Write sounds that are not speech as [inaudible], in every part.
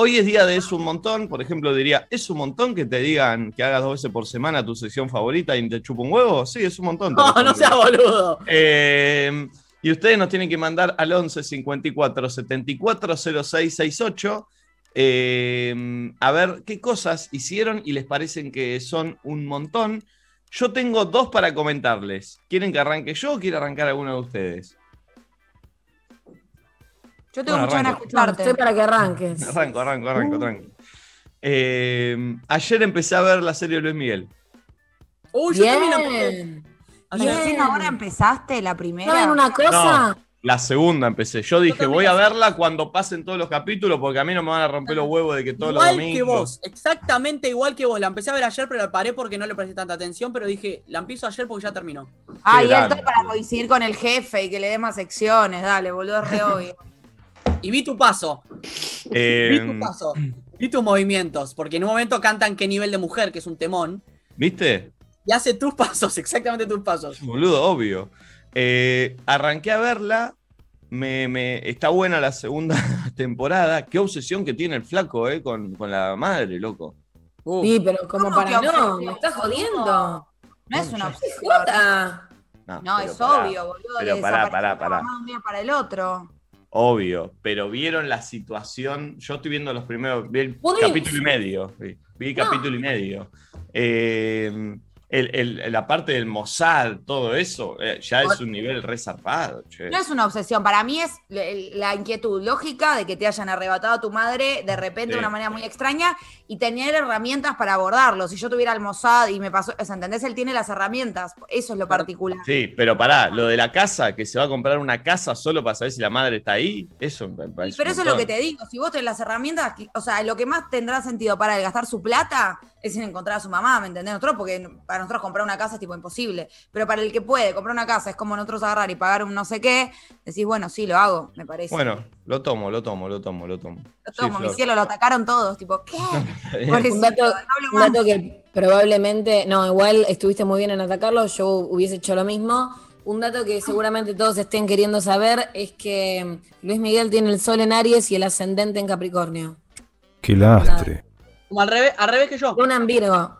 hoy es día de Es un montón, por ejemplo, diría, ¿es un montón que te digan que hagas dos veces por semana tu sesión favorita y te chupa un huevo? Sí, es un montón. No, no seas boludo. Eh, y ustedes nos tienen que mandar al 11 54 74 06 68 a ver qué cosas hicieron y les parecen que son un montón. Yo tengo dos para comentarles. ¿Quieren que arranque yo o quiere arrancar alguno de ustedes? Yo tengo Bueno, mucho ganas de escucharte. Estoy para que arranques. [laughs] Arranco, arranco, arranco, tranqui. Eh, ayer empecé a ver la serie de Luis Miguel. Uy, yo también empecé. Ayer. Ahora empezaste la primera. ¿Saben una cosa? La segunda empecé. Yo dije, voy a verla cuando pasen todos los capítulos, porque a mí no me van a romper los huevos de que todos los Igual que domingos. vos, exactamente igual que vos. La empecé a ver ayer, pero la paré porque no le presté tanta atención, pero dije, la empiezo ayer porque ya terminó. Ah, y esto para coincidir con el jefe y que le dé más secciones. Dale, boludo, es re obvio. Y vi tu paso, Eh, vi tu paso, vi tus movimientos, porque en un momento cantan qué nivel de mujer, que es un temón, ¿Viste? y hace tus pasos, [laughs] exactamente tus pasos. Boludo, obvio. Eh, arranqué a verla. Me, me- está buena la segunda [laughs] temporada. Qué obsesión que tiene el flaco, eh, con, con la madre, loco. Uh, Sí, pero como ¿Cómo para que no, me estás jodiendo. No es una obsesión. No, es pará, obvio, boludo. pero pará, pará, pará. mamá de un día para el otro. Obvio, pero vieron la situación. Yo estoy viendo los primeros. Vi el capítulo y medio. Vi, vi capítulo y medio. Eh, el- el- la parte del Mossad, todo eso, eh, ya es un nivel resarpado. che. No es una obsesión, para mí es la inquietud lógica de que te hayan arrebatado a tu madre de repente Sí. de una manera muy extraña y tener herramientas para abordarlo. Si yo tuviera el Mossad y me pasó, o sea, ¿entendés? Él tiene las herramientas, eso es lo particular. Sí, pero pará, lo de la casa, que se va a comprar una casa solo para saber si la madre está ahí, eso me parece. Pero eso es lo que te digo, si vos tenés las herramientas, o sea, lo que más tendrá sentido para él gastar su plata es en encontrar a su mamá, ¿me entendés? Nosotros, porque para nosotros comprar una casa es tipo imposible, pero para el que puede comprar una casa es como nosotros agarrar y pagar un no sé qué, decís, bueno, sí, lo hago, me parece. Bueno, lo tomo, lo tomo, lo tomo, lo tomo. Lo Sí, tomo, mi Flor. cielo, lo atacaron todos, tipo, ¿qué? [laughs] Un dato, un dato que probablemente, no, igual estuviste muy bien en atacarlo, yo hubiese hecho lo mismo. Un dato que seguramente todos estén queriendo saber es que Luis Miguel tiene el sol en Aries y el ascendente en Capricornio. Qué lastre. Como al revés, al revés que yo. Luna en Virgo.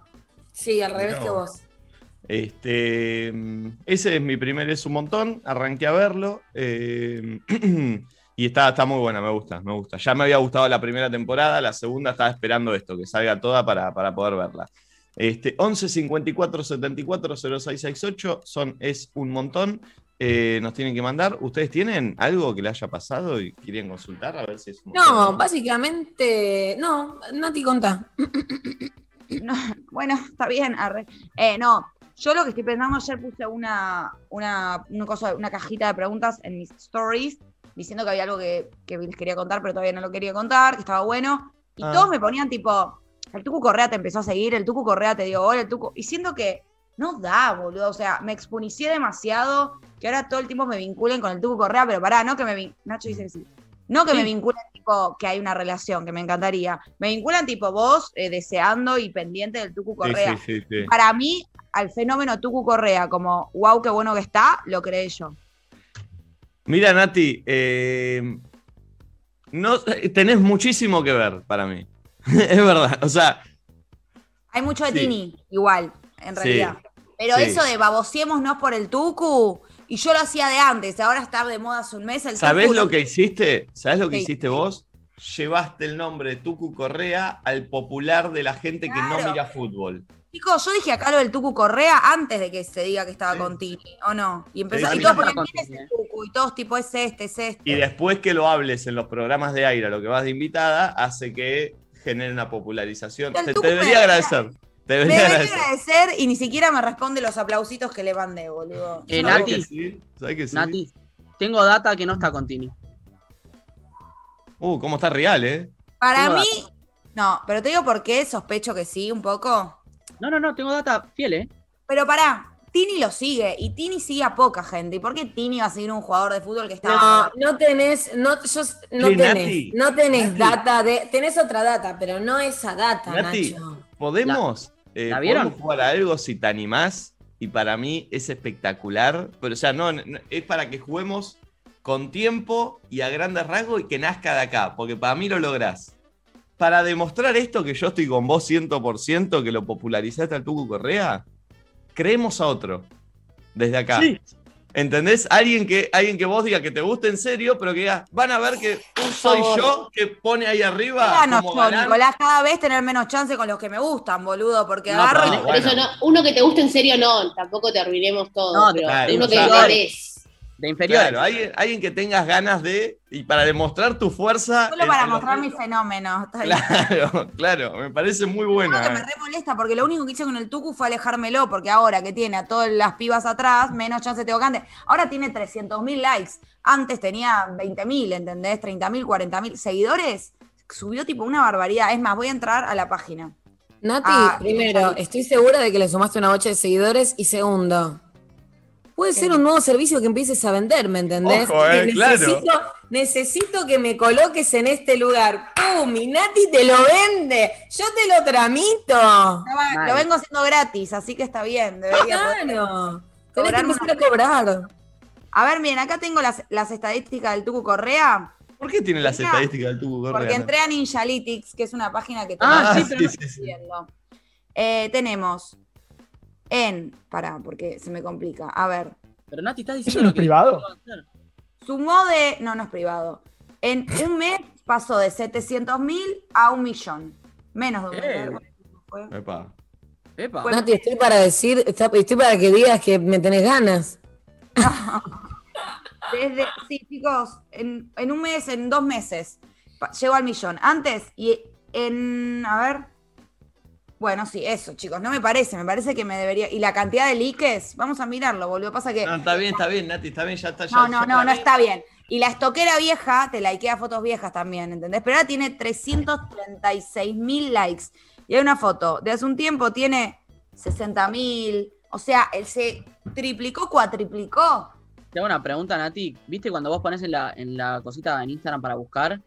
Sí, al revés No. que vos. Este, ese es mi primer Es un montón, arranqué a verlo eh, [clears throat] y está, está muy buena, me gusta, me gusta. Ya me había gustado la primera temporada, la segunda estaba esperando esto, que salga toda para, para poder verla. Este, 11 54 74 0668 son Es un montón. Eh, nos tienen que mandar. ¿Ustedes tienen algo que le haya pasado y quieren consultar? A ver si es un No, básicamente, no, Nati contá. [coughs] No, bueno, está bien. arre. Eh, no, yo lo que estoy pensando, ayer puse una, una, una, cosa, una cajita de preguntas en mis stories diciendo que había algo que, que les quería contar, pero todavía no lo quería contar, que estaba bueno. Y Ah. todos me ponían tipo, el Tucu Correa te empezó a seguir, el Tucu Correa te dio hola, el Tucu. Y siento que no da, boludo. O sea, me expunicié demasiado que ahora todo el tiempo me vinculen con el Tucu Correa, pero pará, no que me vin- Nacho dice que sí. No que me vinculen tipo que hay una relación, que me encantaría. Me vinculan tipo vos eh, deseando y pendiente del Tucu Correa. sí, sí, sí. Para mí, al fenómeno Tucu Correa, como wow, qué bueno que está, lo creé yo. Mira, Nati, eh, no, tenés muchísimo que ver para mí. [laughs] es verdad. O sea, Hay mucho de. Tini, igual, en Sí. realidad. Pero Sí. eso de babosiémonos por el Tucu, y yo lo hacía de antes, ahora está de moda hace un mes el ¿sabés Tucu. lo que hiciste? ¿Sabés lo que Sí. hiciste vos? Llevaste el nombre de Tucu Correa al popular de la gente que no mira fútbol. Chicos, yo dije acá lo del Tucu Correa antes de que se diga que estaba con Tini, ¿o no? Y empezó, y todos sí. ponían, ¿quién es el Tucu? Y todos tipo, es este, es este. Y después que lo hables en los programas de aire, lo que vas de invitada, hace que genere una popularización. Te, te debería agradecer. Te Me debería debería agradecer. agradecer y ni siquiera me responde los aplausitos que le mandé, boludo. Eh, No, ¿Sabés Nati. que sí? ¿Sabés que sí? Nati, tengo data que no está con Tini. Uh, cómo está real, ¿eh? Para Tengo mí, no, pero te digo por qué sospecho que sí, un poco. No, no, no, tengo data fiel, ¿eh? Pero pará, Tini lo sigue y Tini sigue a poca gente. ¿Y por qué Tini va a seguir un jugador de fútbol que está. No, no tenés, no, yo, no Sí, tenés, Nati. no tenés Nati. data de, tenés otra data, pero no esa data, Nati. Nacho. ¿Podemos, eh, ¿la vieron? podemos jugar a algo si te animás? Y para mí es espectacular. Pero, o sea, no, no, es para que juguemos con tiempo y a grandes rasgos y que nazca de acá. Porque para mí lo lográs. para demostrar esto que yo estoy con vos 100%, que lo popularizaste al Tucu Correa, creemos a otro. Desde acá. Sí. ¿Entendés? Alguien que, alguien que vos diga que te guste en serio, pero que diga, van a ver que un soy yo que pone ahí arriba. Ganos como yo. Nicolás, cada vez tener menos chance con los que me gustan, boludo, porque No, agarro pero y- no, Por eso bueno. no, uno que te guste en serio no, tampoco te arruinemos todo, No, pero claro, uno que o sea, valores. De inferior. Claro, alguien, alguien que tengas ganas de. Y para demostrar tu fuerza. Solo para los mostrar mis medios. fenómenos. Claro, [laughs] claro, me parece muy que me eh. re molesta, porque lo único que hice con el Tucu fue alejármelo, porque ahora que tiene a todas las pibas atrás, menos chance tengo que antes. Ahora tiene 300.000 likes. Antes tenía 20.000, ¿entendés? 30.000, 40.000 seguidores. Subió tipo una barbaridad. Es más, voy a entrar a la página. Nati, Ah, primero, estoy segura de que le sumaste una bocha de seguidores. Y segundo, puede ser un nuevo servicio que empieces a vender, ¿me entendés? Ojo, eh, Que claro. necesito, necesito que me coloques en este lugar. ¡Pum! Y Nati te lo vende. Yo te lo tramito. No, va- Mal. Lo vengo haciendo gratis, así que está bien. Debería Claro. Tenés que empezar a cobrar. A ver, miren, acá tengo las, las estadísticas del Tucu Correa, ¿Por qué tiene las Mira, estadísticas del Tucu Correa? porque entré a Ninjalytics, que es una página que Ah, tenemos sí, sí, estar sí. Eh, tenemos en. Pará, porque se me complica. A ver. Pero Nati, estás ¿Eso diciendo no lo es que privado? Sumó de. No, no es privado. En un mes pasó de 700 mil a un millón. Menos de un Eh. millón. Fue. Epa. Epa. Bueno. Nati, estoy para decir, estoy para que digas que me tenés ganas. [laughs] Desde, sí, chicos, en, en un mes, en dos meses, llegó al millón. Antes, y en. A ver. Bueno, sí, eso, chicos. No me parece, me parece que me debería. Y la cantidad de likes, vamos a mirarlo, boludo. Pasa que. No, está bien, está bien, Nati, está bien, ya está. Ya, No, no, no, no está bien. Y la estoquera vieja te likea fotos viejas también, ¿entendés? Pero ahora tiene 336 mil likes. Y hay una foto de hace un tiempo, tiene 60 mil. O sea, él se triplicó, cuatriplicó. Te hago una pregunta, Nati. ¿Viste cuando vos pones en la, en la cosita en Instagram para buscar?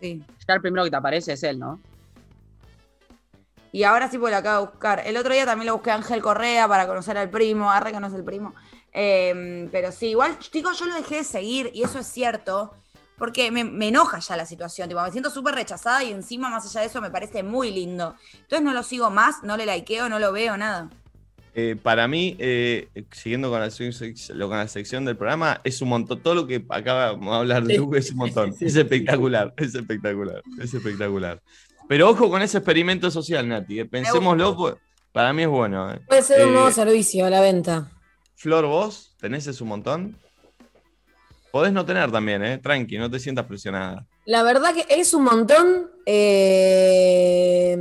Sí. Ya el primero que te aparece es él, ¿no? Y ahora sí pues lo acabo de buscar. El otro día también lo busqué a Ángel Correa para conocer al primo. Arre que no es el primo. Eh, pero sí, igual, chicos, yo lo dejé de seguir y eso es cierto. Porque me, me enoja ya la situación. Tipo, me siento súper rechazada y encima, más allá de eso, me parece muy lindo. Entonces no lo sigo más, no le likeo, no lo veo, nada. Eh, para mí, eh, siguiendo con la, sec- lo- con la sección del programa, es un montón. Todo lo que acabamos de hablar de. Tucu es un montón. [laughs] Es espectacular, es espectacular, es espectacular. Pero ojo con ese experimento social, Nati. eh, Pensémoslo, pues, para mí es bueno. eh. Puede ser un Eh, nuevo servicio a la venta. Flor, vos tenés ese un montón. Podés no tener también, ¿eh? Tranqui, no te sientas presionada. La verdad que es un montón. eh,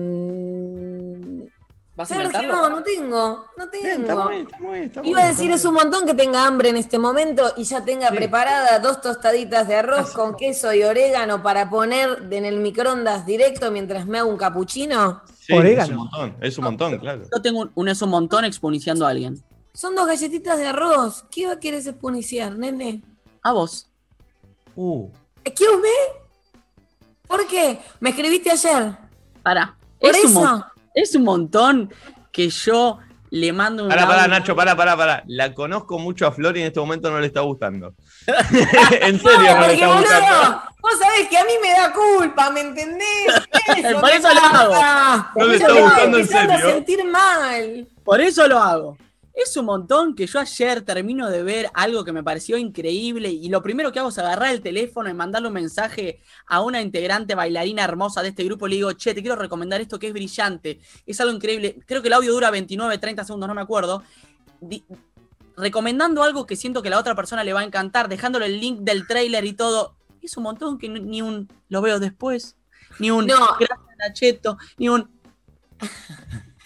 ¿Vas a Sergio, inventarlo? no, no tengo. No Bien, está tengo. muy bien, está muy bien, está muy Iba a decir es un montón que tenga hambre en este momento y ya tenga Sí. preparada dos tostaditas de arroz con queso y orégano para poner en el microondas directo mientras me hago un capuchino. Sí, es Orégano. un montón, es un montón, claro. Yo tengo un, un es un montón exponiciando a alguien. Son dos galletitas de arroz. ¿Qué va a querer exponiciar, nene? A vos. Uh, ¿Excuse me? ¿Por qué? Me escribiste ayer. Para. ¿Por Es un, mon- eso? Es un montón que yo le mando un. Pará, pará, Nacho, pará, pará, pará. La conozco mucho a Flor y en este momento no le está gustando. [laughs] en serio, no, le porque está gustando. boludo, vos sabés que a mí me da culpa, ¿me entendés? [laughs] Eso Por me eso lo hago. No le Yo está me gustando en serio. sentir mal. Por eso lo hago. Es un montón que yo ayer termino de ver algo que me pareció increíble y lo primero que hago es agarrar el teléfono y mandarle un mensaje a una integrante bailarina hermosa de este grupo. Le digo, che, te quiero recomendar esto que es brillante. Es algo increíble. Creo que el audio dura 29, 30 segundos, no me acuerdo. Di- recomendando algo que siento que la otra persona le va a encantar, dejándole el link del trailer y todo. Es un montón que ni- ni un lo veo después, ni un No. gracias Nacheto, ni un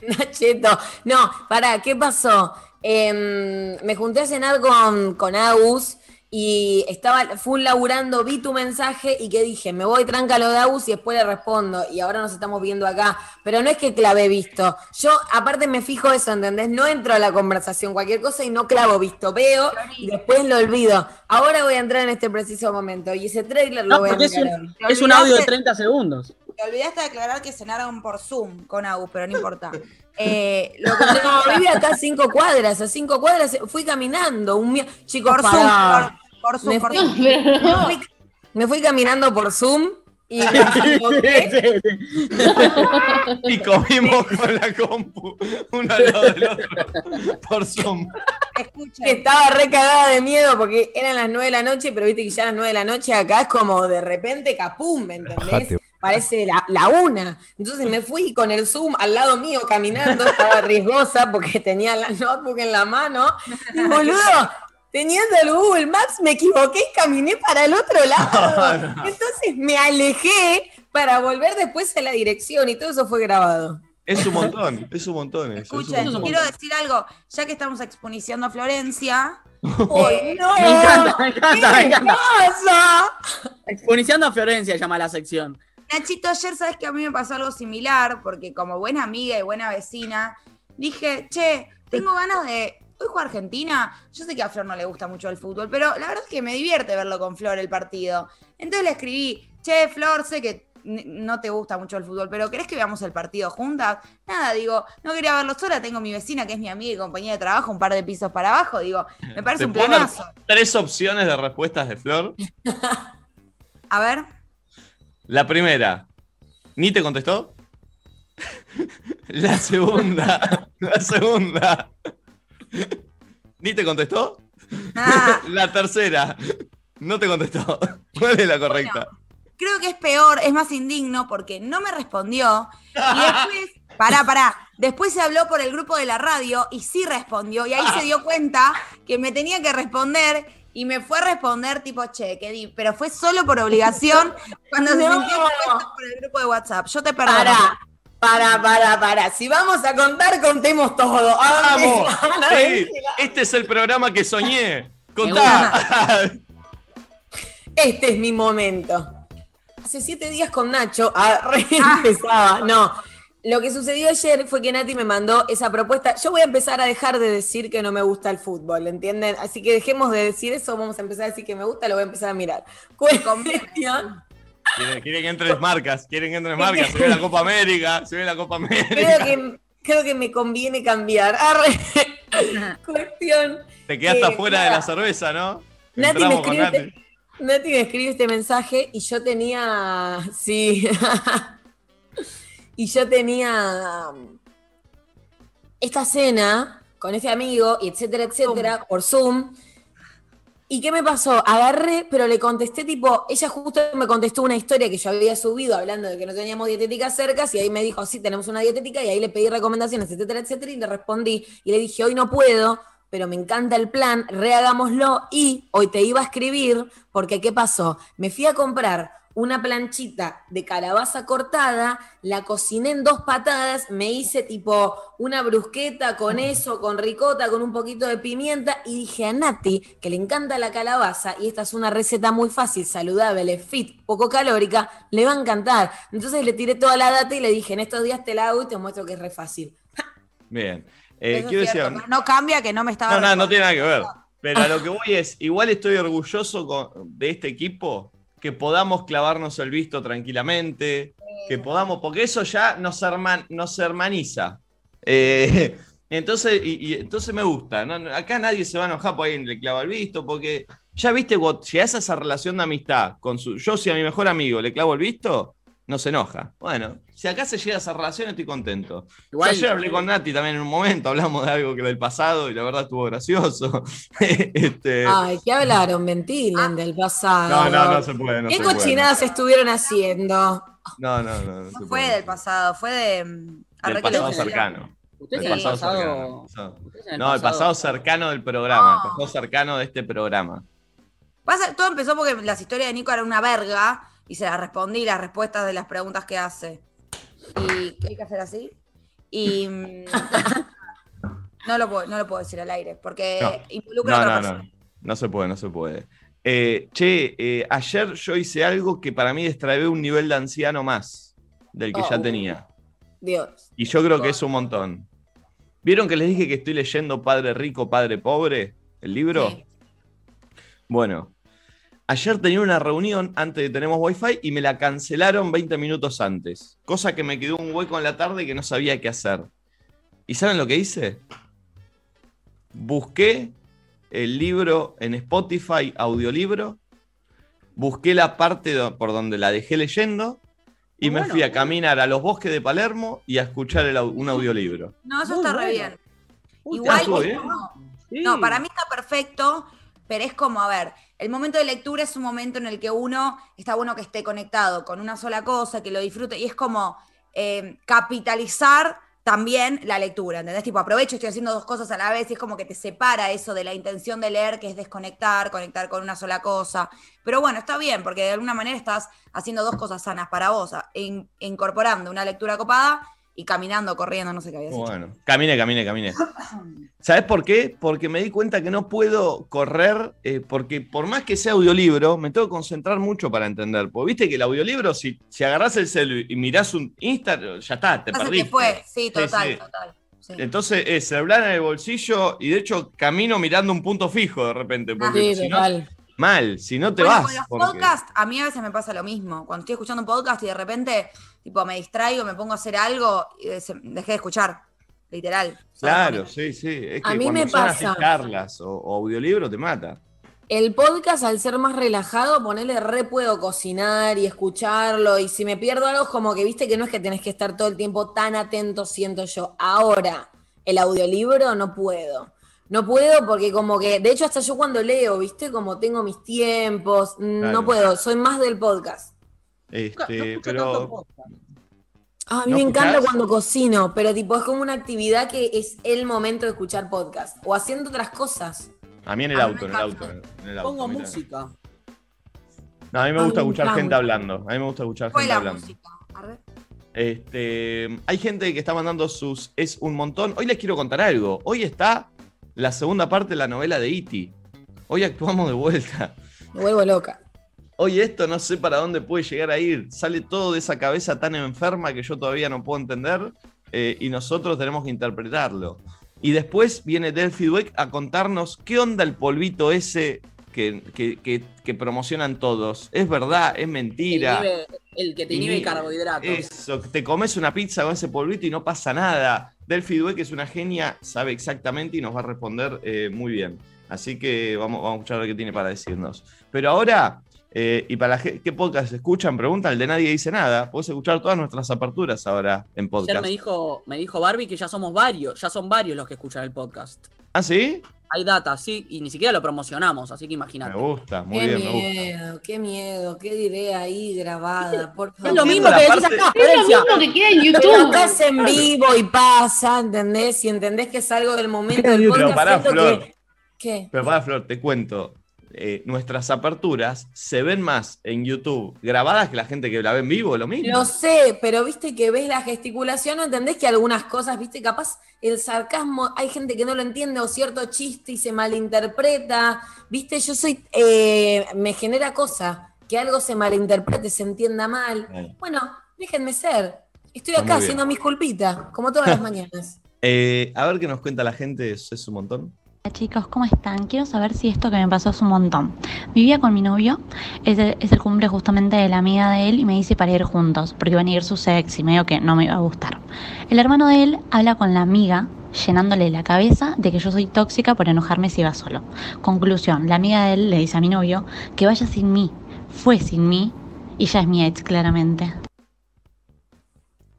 [laughs] Nacheto. No, pará, ¿qué pasó? Em, me junté a cenar con, con Agus y estaba full laburando, vi tu mensaje y que dije, me voy tranca lo de Agus y después le respondo. Y ahora nos estamos viendo acá. Pero no es que clave visto. Yo, aparte, me fijo eso, ¿entendés? No entro a la conversación, cualquier cosa y no clavo visto. Veo y después lo olvido. Ahora voy a entrar en este preciso momento y ese trailer lo No, voy a porque es mirar un, es un audio de 30 segundos. Te olvidaste de aclarar que cenaron por Zoom con Agus, pero no importa. [laughs] Eh, lo que No, vive acá a cinco cuadras, a cinco cuadras fui caminando. Un Chicos, por Zoom, por, por Zoom, Me por fui- Zoom. Pero [laughs] Me no. fui, me fui caminando por Zoom [laughs] Y comimos con la compu uno al lado del otro por Zoom. Escuchen, estaba re cagada de miedo porque eran las 9 de la noche, pero viste que ya a las 9 de la noche acá es como de repente capum, ¿me entendés? Bajate. Parece la, la una. Entonces me fui con el Zoom al lado mío caminando, estaba riesgosa porque tenía la notebook en la mano. Y [laughs] boludo, teniendo el Google Maps me equivoqué y caminé para el otro lado. [laughs] Entonces me alejé para volver después a la dirección y todo eso fue grabado. Es un montón, es un montón. eso, es un escuchen, montón. quiero decir algo. Ya que estamos exponiciando a Florencia, [laughs] ¡Ay, no! Me encanta, me encanta, me ¿Qué encanta. pasa? Exponiciando a Florencia llama la sección. Nachito, ayer sabes que a mí me pasó algo similar, porque como buena amiga y buena vecina, dije, che, tengo ganas de. Hoy juega Argentina. Yo sé que a Flor no le gusta mucho el fútbol, pero la verdad es que me divierte verlo con Flor el partido. Entonces le escribí, che, Flor, sé que no te gusta mucho el fútbol, pero ¿querés que veamos el partido juntas? Nada, digo, no quería verlo sola, tengo mi vecina que es mi amiga y compañera de trabajo, un par de pisos para abajo, digo, me parece ¿Te un planazo. Tres opciones de respuestas de Flor. [laughs] A ver, La primera, ¿ni te contestó? La segunda, la segunda, ¿ni te contestó? Ah. La tercera, no te contestó. ¿Cuál es la correcta? creo que es peor, es más indigno porque no me respondió. Y después, pará, pará. Después se habló por el grupo de la radio y sí respondió. Y ahí se dio cuenta que me tenía que responder y me fue a responder tipo, che, que di. Pero fue solo por obligación [laughs] cuando se No. sintió por el grupo de WhatsApp. Yo te perdono. Para, para, para, para. Si vamos a contar, contemos todo. ¡Vamos! [laughs] Sí, [laughs] este es el programa que soñé. Contá. Este es mi momento. Hace siete días con Nacho, ah, re empezaba. No, lo que sucedió ayer fue que Nati me mandó esa propuesta. Yo voy a empezar a dejar de decir que no me gusta el fútbol, ¿entienden? Así que dejemos de decir eso, vamos a empezar a decir que me gusta, lo voy a empezar a mirar. Cuestión, [laughs] Quieren, quieren que entre marcas, quieren que entre marcas. Se ve la Copa América, se ve la Copa creo América. que, creo que me conviene cambiar. Arre. [laughs] Cuestión. Te quedaste Eh, afuera de la cerveza, ¿no? Nati me, Entramos escribe Nati. este, Nati me escribe este mensaje y yo tenía. Sí. [laughs] y yo tenía. um, Esta cena con este amigo, y etcétera, etcétera, por Zoom. ¿Y qué me pasó? Agarré, pero le contesté tipo, ella justo me contestó una historia que yo había subido hablando de que no teníamos dietética cerca, y ahí me dijo, sí, tenemos una dietética, y ahí le pedí recomendaciones, etcétera, etcétera, y le respondí, y le dije, hoy no puedo, pero me encanta el plan, rehagámoslo, y hoy te iba a escribir, porque ¿qué pasó? Me fui a comprar una planchita de calabaza cortada, la cociné en dos patadas, me hice tipo una brusqueta con eso, con ricota, con un poquito de pimienta y dije a Nati, que le encanta la calabaza y esta es una receta muy fácil, saludable, fit, poco calórica, le va a encantar. Entonces le tiré toda la data y le dije, en estos días te la hago y te muestro que es re fácil. Bien. Eh, quiero es cierto, decir, pero no cambia que no me estaba. No, no, no tiene nada que ver. Pero a lo que voy es, igual estoy orgulloso con- de este equipo, que podamos clavarnos el visto tranquilamente, que podamos, porque eso ya nos, herman- nos hermaniza. Eh, [laughs] entonces, y, y entonces me gusta. ¿no? Acá nadie se va a enojar por alguien le clava el visto, porque ya viste, llegás a esa relación de amistad con su. Yo, si a mi mejor amigo le clavo el visto, no se enoja. Bueno, si acá se llega a esa relación, estoy contento. Igual, Yo ayer hablé con Nati también en un momento, hablamos de algo que del pasado y la verdad estuvo gracioso. [laughs] Este, Ay, ¿qué hablaron? Ventilen del pasado. no, no, no se puede. No ¿Qué se puede. cochinadas estuvieron haciendo? No, no, no. no fue puede. del pasado, fue de. mm, Del pasado cercano. El pasado pasado. cercano. Pasado. No, el pasado cercano del programa, el pasado cercano de este programa. Pasa- todo empezó porque las historias de Nico eran una verga y se las respondí las respuestas de las preguntas que hace. ¿Y qué hay que hacer así? Y. mm, [laughs] no, lo puedo, no lo puedo decir al aire porque No. involucra a No, otra no, persona. no. No se puede, no se puede. Eh, che, eh, ayer yo hice algo que para mí destravé un nivel de anciano más del que ya Oh. tenía. Dios. Y yo creo que es un montón. ¿Vieron que les dije que estoy leyendo Padre Rico, Padre Pobre? ¿El libro? Sí. Bueno, ayer tenía una reunión antes de tenemos Wi-Fi y me la cancelaron 20 minutos antes. Cosa que me quedó un hueco en la tarde que no sabía qué hacer. ¿Y saben lo que hice? Busqué el libro en Spotify, audiolibro, busqué la parte por donde la dejé leyendo y Muy me fui a caminar a los bosques de Palermo y a escuchar el un audiolibro. No, eso Muy está re bien. Uy, Igual bien. No, para mí está perfecto, pero es como, a ver, el momento de lectura es un momento en el que uno está bueno que esté conectado con una sola cosa, que lo disfrute, y es como eh, capitalizar también la lectura, ¿entendés? Tipo, aprovecho, estoy haciendo dos cosas a la vez, y es como que te separa eso de la intención de leer, que es desconectar, conectar con una sola cosa. Pero bueno, está bien, porque de alguna manera estás haciendo dos cosas sanas para vos, incorporando una lectura copada y caminando, corriendo, no sé qué había dicho. Bueno, camine, camine, camine. [laughs] ¿Sabes por qué? Porque me di cuenta que no puedo correr, eh, porque por más que sea audiolibro, me tengo que concentrar mucho para entender. Porque viste que el audiolibro, si, si agarrás el celu y mirás un Insta, ya está, te fue, sí, total, sí. total. sí. Entonces es celular en el bolsillo y de hecho camino mirando un punto fijo de repente. Porque Sí, si no, total. mal, si no te Bueno, vas. con los porque- podcasts, a mí a veces me pasa lo mismo. Cuando estoy escuchando un podcast y de repente, tipo, me distraigo, me pongo a hacer algo y dejé de escuchar. Literal. Claro, sí, sí. Es que A mí me pasa. charlas o, o audiolibro te mata. El podcast, al ser más relajado, ponerle re puedo cocinar y escucharlo. Y si me pierdo algo, como que viste que no es que tenés que estar todo el tiempo tan atento, siento yo. Ahora, el audiolibro no puedo. No puedo porque como que, de hecho, hasta yo cuando leo, viste, como tengo mis tiempos, mm, Claro. no puedo, soy más del podcast. Este, pero. Ah, a mí ¿No me encanta cuando cocino, pero tipo es como una actividad que es el momento de escuchar podcast o haciendo otras cosas. a mí en el auto, en el auto. en el auto, Pongo música. No, a mí me gusta escuchar gente hablando. A mí me gusta escuchar gente la hablando. música. Este, hay gente que está mandando sus es un montón. Hoy les quiero contar algo. Hoy está la segunda parte de la novela de Iti. Hoy actuamos de vuelta. Me vuelvo loca. Hoy esto no sé para dónde puede llegar a ir. Sale todo de esa cabeza tan enferma que yo todavía no puedo entender eh, y nosotros tenemos que interpretarlo. Y después viene Delphi Dweck a contarnos qué onda el polvito ese que, que- que- que promocionan todos. ¿Es verdad? ¿Es mentira? El, inhibe- el que te inhibe Inhibe- carbohidratos. Eso, te comes una pizza con ese polvito y no pasa nada. Delphi Dweck es una genia, sabe exactamente y nos va a responder eh, muy bien. Así que vamos, vamos a escuchar lo que tiene para decirnos. Pero ahora, eh, y para la gente, ¿qué podcast escuchan? Preguntan, el de nadie dice nada. Puedes escuchar todas nuestras aperturas ahora en Ayer podcast. me dijo, me dijo Barbie que ya somos varios, ya son varios los que escuchan el podcast. ¿Ah, sí? Hay data, sí, y ni siquiera lo promocionamos, así que Me imagínate. gusta, muy qué bien, me gusta. miedo, qué miedo, qué diré ahí grabada, por favor. Es lo mismo que decís acá, Es lo mismo que queda en Pero YouTube. acá es en vivo y pasa, ¿entendés? Si entendés que es algo del momento del Pero podcast, pará, siento Flor. que- ¿Qué? Pero para Flor, te cuento. Eh, nuestras aperturas se ven más en YouTube grabadas que la gente que la ve en vivo, lo mismo. Lo sé, pero viste que ves la gesticulación, ¿no entendés que algunas cosas, viste, capaz el sarcasmo, hay gente que no lo entiende o cierto chiste y se malinterpreta, viste, yo soy, eh, me genera cosa, que algo se malinterprete, se entienda mal. Bueno. Bueno, déjenme ser, estoy acá haciendo mis culpitas, como todas las [laughs] mañanas. Eh, a ver qué nos cuenta la gente, eso es un montón. Hola chicos, ¿cómo están? Quiero saber si esto que me pasó es un montón. Vivía con mi novio, es el, es el cumple justamente de la amiga de él y me dice para ir juntos, porque iban a ir sus ex y medio que no me iba a gustar. El hermano de él habla con la amiga, llenándole la cabeza de que yo soy tóxica por enojarme si va solo. Conclusión, la amiga de él le dice a mi novio que vaya sin mí, fue sin mí y ya es mi ex claramente.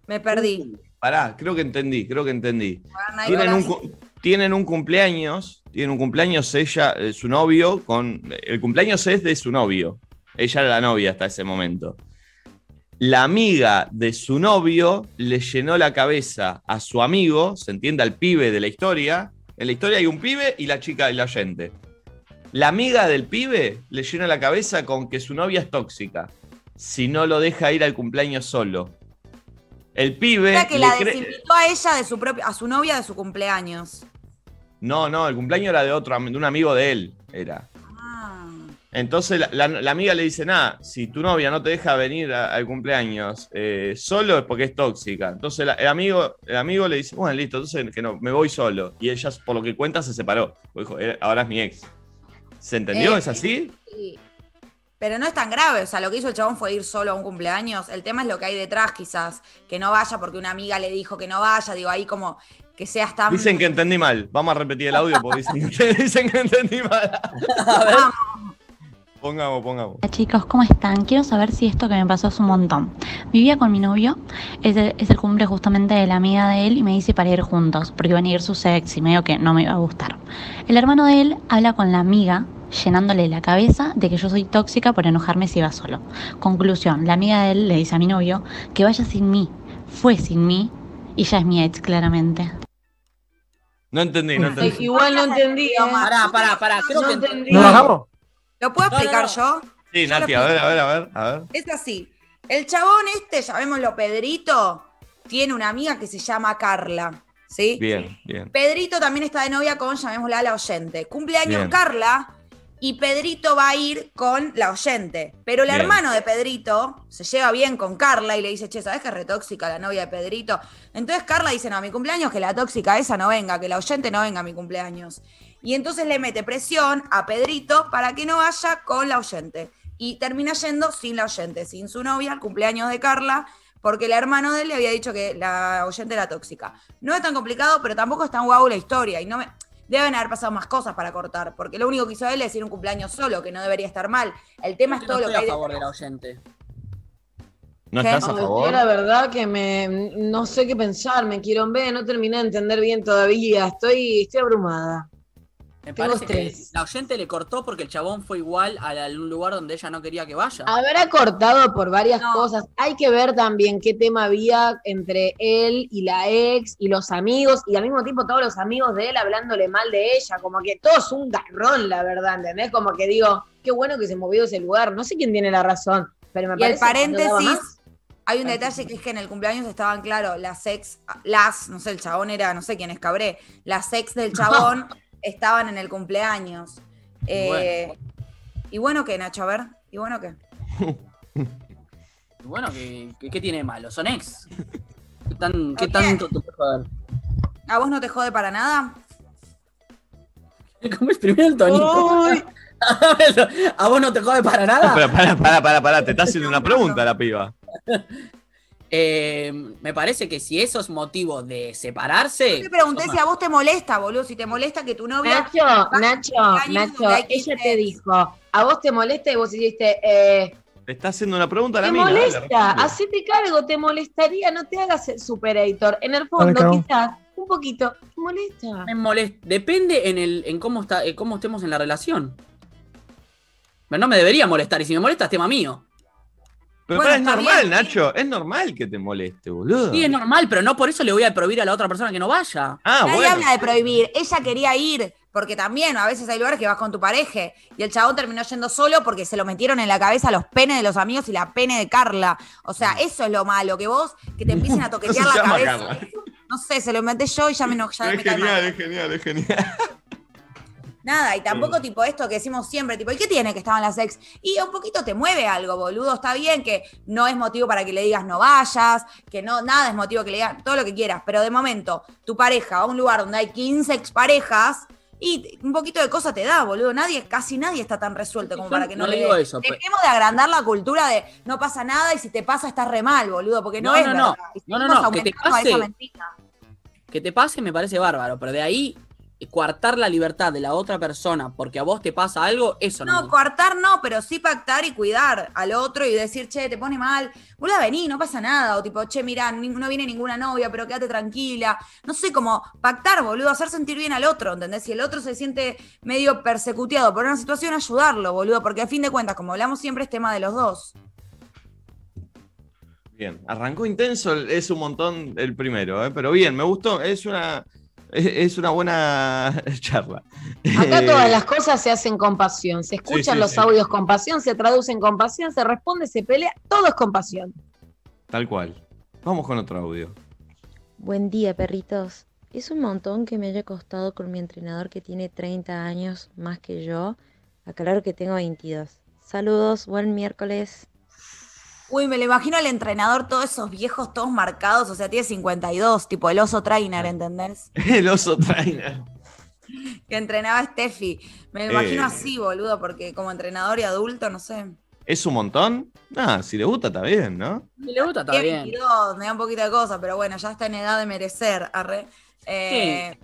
Me perdí. Pará, creo que entendí, creo que entendí. Nadie Tienen un, tienen un cumpleaños, tienen un cumpleaños ella, eh, su novio, con. El cumpleaños es de su novio. Ella era la novia hasta ese momento. La amiga de su novio le llenó la cabeza a su amigo, se entiende al pibe de la historia. En la historia hay un pibe y la chica y la oyente. La amiga del pibe le llena la cabeza con que su novia es tóxica. Si no lo deja ir al cumpleaños solo. El pibe. O sea, que la desinvitó a ella de su propio, a su novia de su cumpleaños. No, no, el cumpleaños era de otro, de un amigo de él, era. Ah. Entonces la, la- la amiga le dice, nada, si tu novia no te deja venir a- al cumpleaños eh, solo es porque es tóxica. Entonces la- el, amigo, el amigo le dice, bueno, listo, entonces que no, me voy solo. Y ella, por lo que cuenta, se separó. Dijo, "Eh, ahora es mi ex. ¿Se entendió? Eh, ¿Es así? Sí. Pero no es tan grave, o sea, lo que hizo el chabón fue ir solo a un cumpleaños. El tema es lo que hay detrás, quizás, que no vaya porque una amiga le dijo que no vaya, digo, ahí como que seas tan... Dicen que entendí mal. Vamos a repetir el audio porque dicen que, [laughs] dicen que entendí mal. [laughs] A ver, Pongamos, pongamos. Hola chicos, ¿cómo están? Quiero saber si esto que me pasó es un montón. Vivía con mi novio, es el, es el cumple justamente de la amiga de él y me dice para ir juntos, porque iban a ir sus ex y medio que no me iba a gustar. El hermano de él habla con la amiga, llenándole la cabeza de que yo soy tóxica por enojarme si va solo. Conclusión, la amiga de él le dice a mi novio que vaya sin mí, fue sin mí y ya es mi ex claramente. No entendí, no entendí. Igual no entendí. ¿eh? Pará, pará, pará. Creo No que entendí. ¿No bajamos? ¿Lo puedo No, no, explicar no. yo? Sí, lo Nati, a ver, a ver, a ver, a ver. Es así. El chabón este, llamémoslo Pedrito, tiene una amiga que se llama Carla. ¿Sí? Bien, bien. Pedrito también está de novia con, llamémosla la oyente. Cumpleaños Bien. Carla y Pedrito va a ir con la oyente. Pero el Bien. hermano de Pedrito se lleva bien con Carla y le dice, che, ¿sabes que es retóxica la novia de Pedrito? Entonces Carla dice, no, a mi cumpleaños que la tóxica esa no venga, que la oyente no venga a mi cumpleaños. Y entonces le mete presión a Pedrito para que no vaya con la oyente. Y termina yendo sin la oyente, sin su novia, al cumpleaños de Carla, porque el hermano de él le había dicho que la oyente era tóxica. No es tan complicado, pero tampoco es tan guau la historia. Y no me. Deben haber pasado más cosas para cortar, porque lo único que hizo él es ir un cumpleaños solo, que no debería estar mal. El tema es no todo lo estoy que hay a favor de la oyente. ¿No ¿Qué? estás a No, yo favor? la verdad que me no sé qué pensar, me quiero ver, no terminé de entender bien todavía, estoy, estoy abrumada. Me parece que la oyente le cortó porque el chabón fue igual a un lugar donde ella no quería que vaya. Habrá cortado por varias No. cosas. Hay que ver también qué tema había entre él y la ex y los amigos, y al mismo tiempo todos los amigos de él hablándole mal de ella. Como que todo es un garrón, la verdad, ¿entendés? Como que digo, qué bueno que se movió ese lugar. No sé quién tiene la razón, pero me Y el parece que daba paréntesis, más. hay un detalle que es que en el cumpleaños estaban, claro, las ex, las, no sé, el chabón era, no sé quién es Cabré, las ex del chabón [laughs] estaban en el cumpleaños. Eh, Y bueno, ¿qué, Nacho? A ver, ¿y bueno qué? [laughs] Y bueno, ¿qué, qué, qué tiene de malo? Son ex. ¿Qué, tan, qué tanto te puede joder? ¿A vos no te jode para nada? [laughs] ¿Cómo es primero el tonito? [laughs] ¿A vos no te jode para nada? Pero para, para, para, para, te está haciendo una pregunta la piba. Eh, me parece que si eso es motivo de separarse. Yo te pregunté si a vos te molesta, boludo, si te molesta que tu novia... Nacho, Nacho, Nacho, ella 15 te dijo, a vos te molesta y vos dijiste, eh, Te está haciendo una pregunta a la te mina. molesta, hacete cargo, te molestaría, no te hagas el superator. En el fondo, quizás, un poquito, te molesta. Me molesta. Depende en el en cómo está, en cómo estemos en la relación. Pero no me debería molestar. Y si me molesta, es tema mío. Pero Bueno, para, es normal, bien. Nacho. Es normal que te moleste, boludo. Sí, es normal, pero no por eso le voy a prohibir a la otra persona que no vaya. Ah, Nadie bueno. habla de prohibir. Ella quería ir, porque también a veces hay lugares que vas con tu pareja. Y el chabón terminó yendo solo porque se lo metieron en la cabeza los penes de los amigos y la pene de Carla. O sea, eso es lo malo, que vos, que te empiecen a No [laughs] toquetear la cabeza. Carla. No sé, se lo inventé yo y ya me enojé. Es genial, es genial, es genial. Nada, y tampoco tipo esto que decimos siempre, tipo, ¿y qué tiene que estaban las ex? Y un poquito te mueve algo, boludo. Está bien que no es motivo para que le digas no vayas, que no, nada es motivo que le digas todo lo que quieras, pero de momento, tu pareja va a un lugar donde hay 15 exparejas y un poquito de cosa te da, boludo. Nadie, casi nadie está tan resuelto como para que no, no le digo eso, Dejemos de agrandar la cultura de no pasa nada y si te pasa estás re mal, boludo, porque no, No, es no, verdad. no. No, no, que te pase. Que te pase me parece bárbaro, pero de ahí coartar la libertad de la otra persona porque a vos te pasa algo, eso no. No, coartar no, pero sí pactar y cuidar al otro y decir, che, te pone mal, boludo, vení, no pasa nada. O tipo, che, mirá, no viene ninguna novia, pero quédate tranquila. No sé, como pactar, boludo, hacer sentir bien al otro, ¿entendés? Si el otro se siente medio persecuteado por una situación, ayudarlo, boludo, porque a fin de cuentas, como hablamos siempre, es tema de los dos. Bien, arrancó intenso, es un montón el primero, ¿eh? pero bien, me gustó, es una, es, es una buena [laughs] charla. Acá Eh, todas las cosas se hacen con pasión, se escuchan sí, los sí. audios con pasión, se traducen con pasión, se responde, se pelea, todo es con pasión. Tal cual. Vamos con otro audio. Buen día, perritos. Es un montón que me haya costado con mi entrenador que tiene 30 años más que yo. Aclaro que tengo 22. Saludos, buen miércoles. Uy, me lo imagino al entrenador, todos esos viejos, todos marcados, o sea, tiene 52, tipo el oso trainer, ¿entendés? [laughs] El oso trainer. Que entrenaba a Steffi. Me lo imagino Eh. así, boludo, porque como entrenador y adulto, no sé. ¿Es un montón? Ah, si le gusta está bien, ¿no? Si le gusta, está bien. 22, me da un poquito de cosa, pero bueno, ya está en edad de merecer, arre. Eh,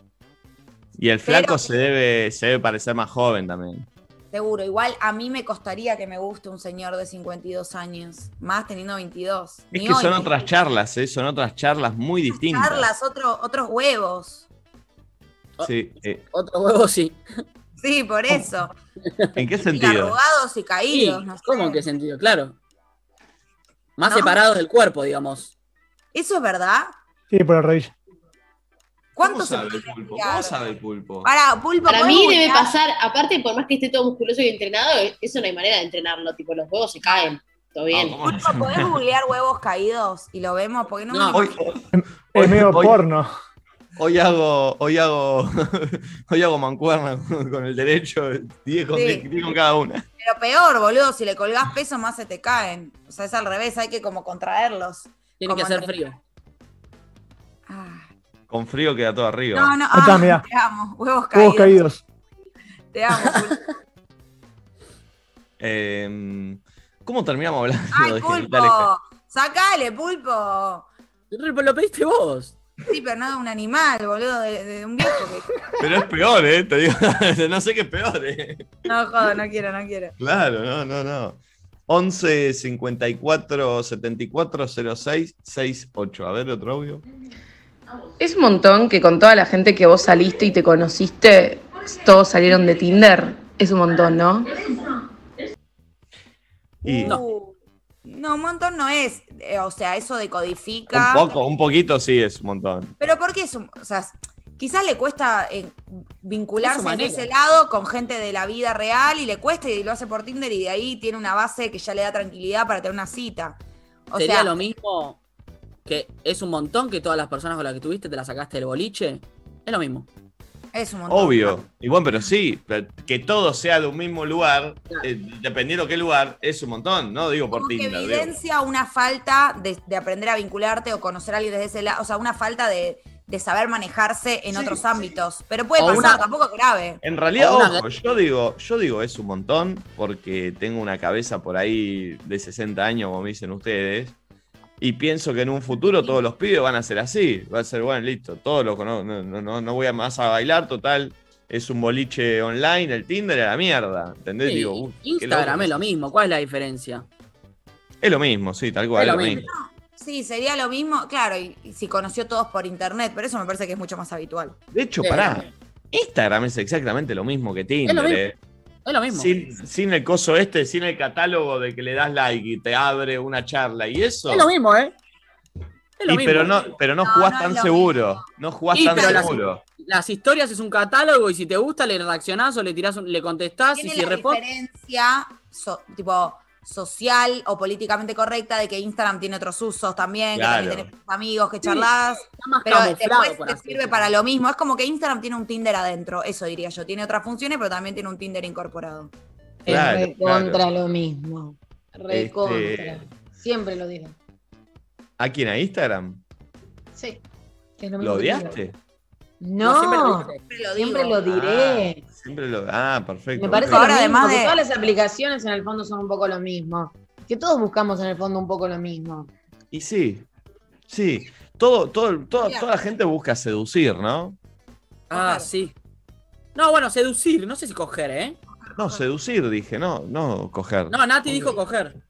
Y el flaco Pero- se debe, se debe parecer más joven también. Seguro, igual a mí me costaría que me guste un señor de 52 años, más teniendo 22. Es Ni que hoy son otras charlas, ¿eh? son otras charlas muy distintas. charlas, otro- otros huevos. Sí, eh, Otro huevo sí. Sí, por eso. ¿En qué Y sentido? arrugados y Sí, caídos, no sé. ¿Cómo en qué sentido? Claro. Más ¿No? separados del cuerpo, digamos. ¿Eso es verdad? Sí, por el rey. ¿Cómo ¿Cuánto sabe el pulpo? ¿Cómo sabe el pulpo? Para, pulpo, Para ¿podés mí debe pasar, aparte, por más que esté todo musculoso y entrenado, eso no hay manera de entrenarlo. Tipo, los huevos se caen. Todo bien. ¿cómo? Pulpo, ¿podés googlear huevos caídos? Y lo vemos, porque no, No. me Hoy, Es medio hoy- porno. hoy hago, hoy hago, [laughs] hoy hago mancuerna con, el derecho, 10 con, Sí. 10 10 con cada una. Pero peor, boludo, si le colgás peso más se te caen. O sea, es al revés, hay que como contraerlos. Tiene que hacer frío. Con frío queda todo arriba. No, no, está, ah, mirá. te amo, huevos caídos. Huevos caídos. Te amo, pulpo. [laughs] Eh, ¿Cómo terminamos hablando Ay, de pulpo, [laughs] sacale, pulpo. Lo pediste vos. Sí, pero no de un animal, boludo, de, de un viejo que... [laughs] Pero es peor, ¿eh? Te digo, no sé qué es peor, ¿eh? No, jodo, no quiero, no quiero. Claro, no, no, no. 11 54 74 06 68. A ver, otro audio. Es un montón que con toda la gente que vos saliste y te conociste, todos salieron de Tinder. Es un montón, ¿no? Y Uh, no, un montón no es. eh, o sea, eso un decodifica. poco, un poquito sí es un montón. Pero ¿por qué es un- O sea, quizás le cuesta eh, vincularse manera. ese lado con gente de la vida real y le cuesta y lo hace por Tinder y de ahí tiene una base que ya le da tranquilidad para tener una cita. O Sería sea, lo mismo que es un montón que todas las personas con las que tuviste te las sacaste del boliche. Es lo mismo. es un montón. Obvio. Y bueno, pero sí, que todo sea de un mismo lugar, eh, dependiendo qué lugar, es un montón. No digo por que Tinder. digo. evidencia una falta de, de aprender a vincularte o conocer a alguien desde ese lado. O sea, una falta de, de saber manejarse en Sí, otros ámbitos. Pero puede O pasar, una- tampoco es grave. En realidad, una- ojo, yo digo, yo digo es un montón porque tengo una cabeza por ahí de 60 años, como me dicen ustedes, y pienso que en un futuro todos los pibes van a ser así. Va a ser, bueno, listo, todos los conozco, no, no, no, no voy a más a bailar, total, es un boliche online, el Tinder es la mierda, ¿entendés? Sí, Digo, Instagram loco. es lo mismo. ¿Cuál es la diferencia? Es lo mismo, sí, tal cual, Es es lo lo mismo. mismo. Sí, sería lo mismo, claro, y, y si conoció todos por internet, pero eso me parece que es mucho más habitual. De hecho, Eh, pará, Instagram es exactamente lo mismo que Tinder, lo mismo. eh. Es lo mismo. Sin, sin el coso este, sin el catálogo de que le das like y te abre una charla y eso. Es lo mismo, ¿eh? Es lo Y, mismo. pero no, pero no No, jugás no tan seguro. mismo. No jugás Y, tan las- seguro. Las historias es un catálogo y si te gusta le reaccionás o le tirás, un- le contestás y si la responde. diferencia so- tipo social o políticamente correcta de que Instagram tiene otros usos también, Claro. que también tenés amigos que charlas, pero después te sirve para lo mismo. Es como que Instagram tiene un Tinder adentro, eso diría yo. Tiene otras funciones, pero también tiene un Tinder incorporado. Claro, es recontra lo mismo. Recontra. Este- Siempre lo diré. ¿A quién? ¿A Instagram? Sí. que lo ¿Lo mismo que digo. odiaste? No, siempre lo No. Siempre lo siempre digo. lo diré. Siempre lo. Ah, perfecto. Me parece. Ahora, además que de- todas las aplicaciones en el fondo son un poco lo mismo. Que todos buscamos en el fondo un poco lo mismo. Y sí. Sí. Todo, todo, toda la gente busca seducir, ¿no? Ah, sí. No, bueno, seducir, no sé si coger, ¿eh? No, seducir, dije, no, no coger. No, Nati dijo coger.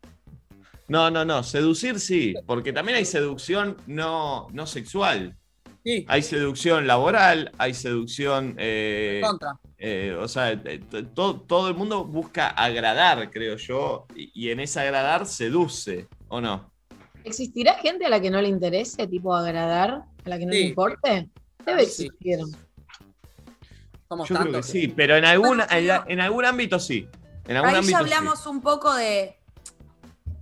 No, no, no, seducir sí, porque también hay seducción no, no sexual. Sí, Hay seducción laboral, hay seducción, eh, contra. eh, o sea, eh, todo, todo el mundo busca agradar, creo yo, y, y en ese agradar seduce, ¿o no? ¿Existirá gente a la que no le interese, tipo agradar, a la que no Sí. le importe? Debe sí. existir. Somos Yo creo que tantos. sí, pero en algún, Bueno, en, pero- en algún ámbito sí. En algún Ahí ámbito ya sí. hablamos un poco de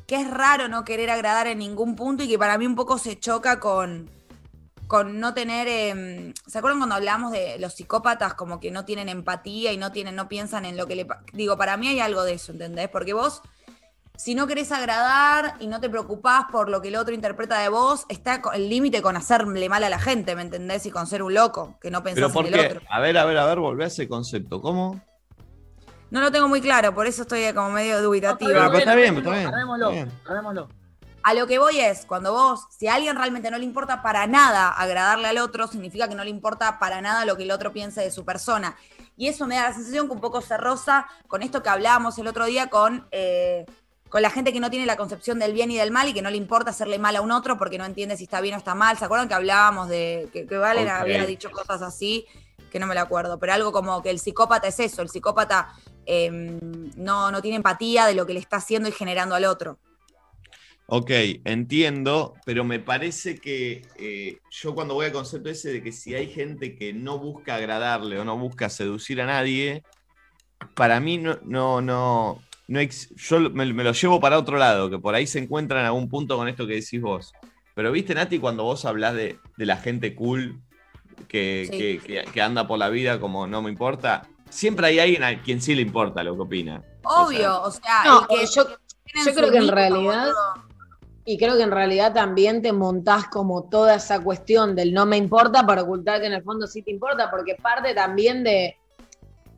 que es raro no querer agradar en ningún punto y que para mí un poco se choca con, con no tener. em, ¿Se acuerdan cuando hablamos de los psicópatas como que no tienen empatía y no tienen, no piensan en lo que le digo, para mí hay algo de eso, ¿entendés? Porque vos, si no querés agradar y no te preocupás por lo que el otro interpreta de vos, está el límite con hacerle mal a la gente, ¿me entendés? Y con ser un loco, que no Pero pensás ¿por en el qué? otro. A ver, a ver, a ver, volvé a ese concepto. ¿Cómo? No lo tengo muy claro, por eso estoy como medio No, dubitativa. Pero- pero está bien, está bien. A lo que voy es, cuando vos, si a alguien realmente no le importa para nada agradarle al otro, significa que no le importa para nada lo que el otro piense de su persona. Y eso me da la sensación que un poco se roza con esto que hablábamos el otro día con, eh, con la gente que no tiene la concepción del bien y del mal y que no le importa hacerle mal a un otro porque no entiende si está bien o está mal. ¿Se acuerdan que hablábamos de que, que Valen había dicho cosas así? Que no me lo acuerdo, pero algo como que el psicópata es eso, el psicópata eh, no, no tiene empatía de lo que le está haciendo y generando al otro. Ok, entiendo, pero me parece que eh, yo cuando voy al concepto ese de que si hay gente que no busca agradarle o no busca seducir a nadie, para mí no, no, no, no yo me, me lo llevo para otro lado, que por ahí se encuentra en algún punto con esto que decís vos. Pero viste, Nati, cuando vos hablás de, de la gente cool que, Sí. que- que- que anda por la vida como no me importa, siempre hay alguien a quien sí le importa lo que opina. Obvio, o sea, No, el que yo, yo creo que en realidad. Y creo que en realidad también te montás como toda esa cuestión del no me importa para ocultar que en el fondo sí te importa, porque parte también de,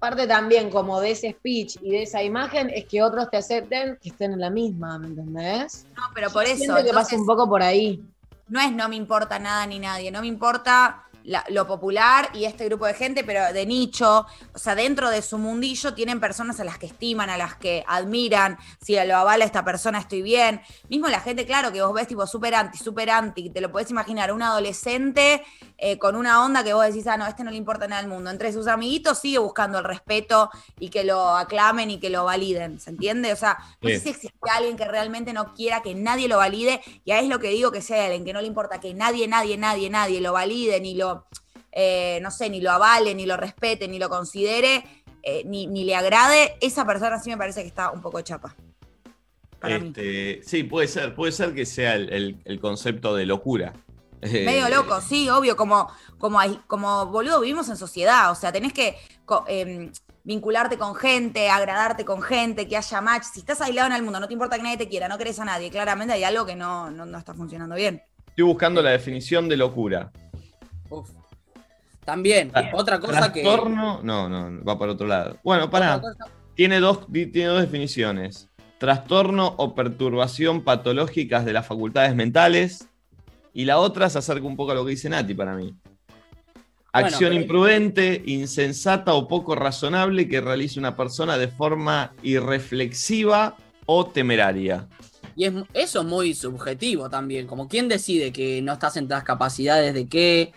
parte también como de ese speech y de esa imagen es que otros te acepten que estén en la misma, ¿me entendés? No, pero por eso. Siento que pasa entonces, un poco por ahí. no es no me importa nada ni nadie, no me importa la- lo popular y este grupo de gente, pero de nicho, o sea, dentro de su mundillo tienen personas a las que estiman, a las que admiran, si lo avala esta persona estoy bien. Mismo la gente, claro, que vos ves tipo súper anti, súper anti, te lo podés imaginar, un adolescente eh, con una onda que vos decís, ah, no, este no le importa nada al mundo. Entre sus amiguitos sigue buscando el respeto y que lo aclamen y que lo validen, ¿se entiende? O sea, no Sí. sé si existe alguien que realmente no quiera que nadie lo valide, y ahí es lo que digo, que sea alguien que no le importa que nadie, nadie, nadie, nadie lo valide, ni lo, eh, no sé, ni lo avale, ni lo respete, ni lo considere, eh, ni, ni le agrade, esa persona sí me parece que está un poco chapa. Para mí. Este, sí, puede ser, puede ser que sea el, el- el concepto de locura. Medio Eh, loco, sí, obvio, como, como, hay- como boludo, vivimos en sociedad, o sea, tenés que em, vincularte con gente, agradarte con gente, que haya match. Si estás aislado en el mundo, no te importa que nadie te quiera, no querés a nadie, claramente hay algo que no, no, no está funcionando bien. Estoy buscando la definición de locura. Uf. También, Tra- otra cosa que. Trastorno, no, no, va por otro lado. Bueno, pará. cosa- Tiene dos, tiene dos definiciones. Trastorno o perturbación patológicas de las facultades mentales. Y la otra se acerca un poco a lo que dice Nati para mí. Acción pero- imprudente, insensata o poco razonable que realice una persona de forma irreflexiva o temeraria. Y es, eso es muy subjetivo también. Como quién decide que no estás en las capacidades de qué.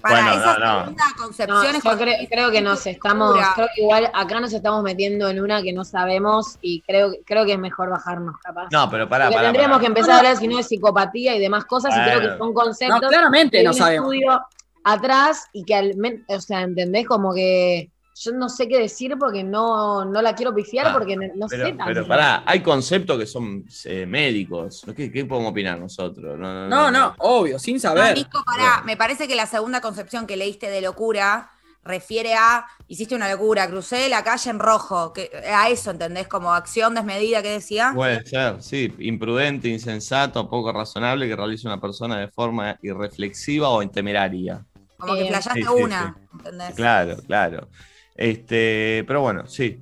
Para Bueno, esa no, no. segunda No, concepción es yo cuando- cre- creo que nos estamos, creo que igual acá nos estamos metiendo en una que no sabemos y creo, creo que es mejor bajarnos capaz. No, pero Porque pará. tendríamos pará. que empezar a hablar si no de psicopatía y demás cosas y creo que son conceptos No, claramente que no hay un sabemos. estudio atrás y que al men- o sea, ¿entendés? Como que yo no sé qué decir porque no, no la quiero pifiar Ah, porque no, Pero, sé tanto. pero pará, hay conceptos que son eh, médicos. ¿Qué, qué podemos opinar nosotros? No, No, no, obvio, sin No, saber. Nico, pará, me parece que la segunda concepción que leíste de locura refiere a hiciste una locura, crucé la calle en rojo, que, a eso, ¿entendés? Como acción desmedida que decía. Puede ser, sí. Imprudente, insensato, poco razonable que realice una persona de forma irreflexiva o temeraria. Como que Eh, sí, sí, una, ¿entendés? Claro, claro. Este, pero bueno, sí.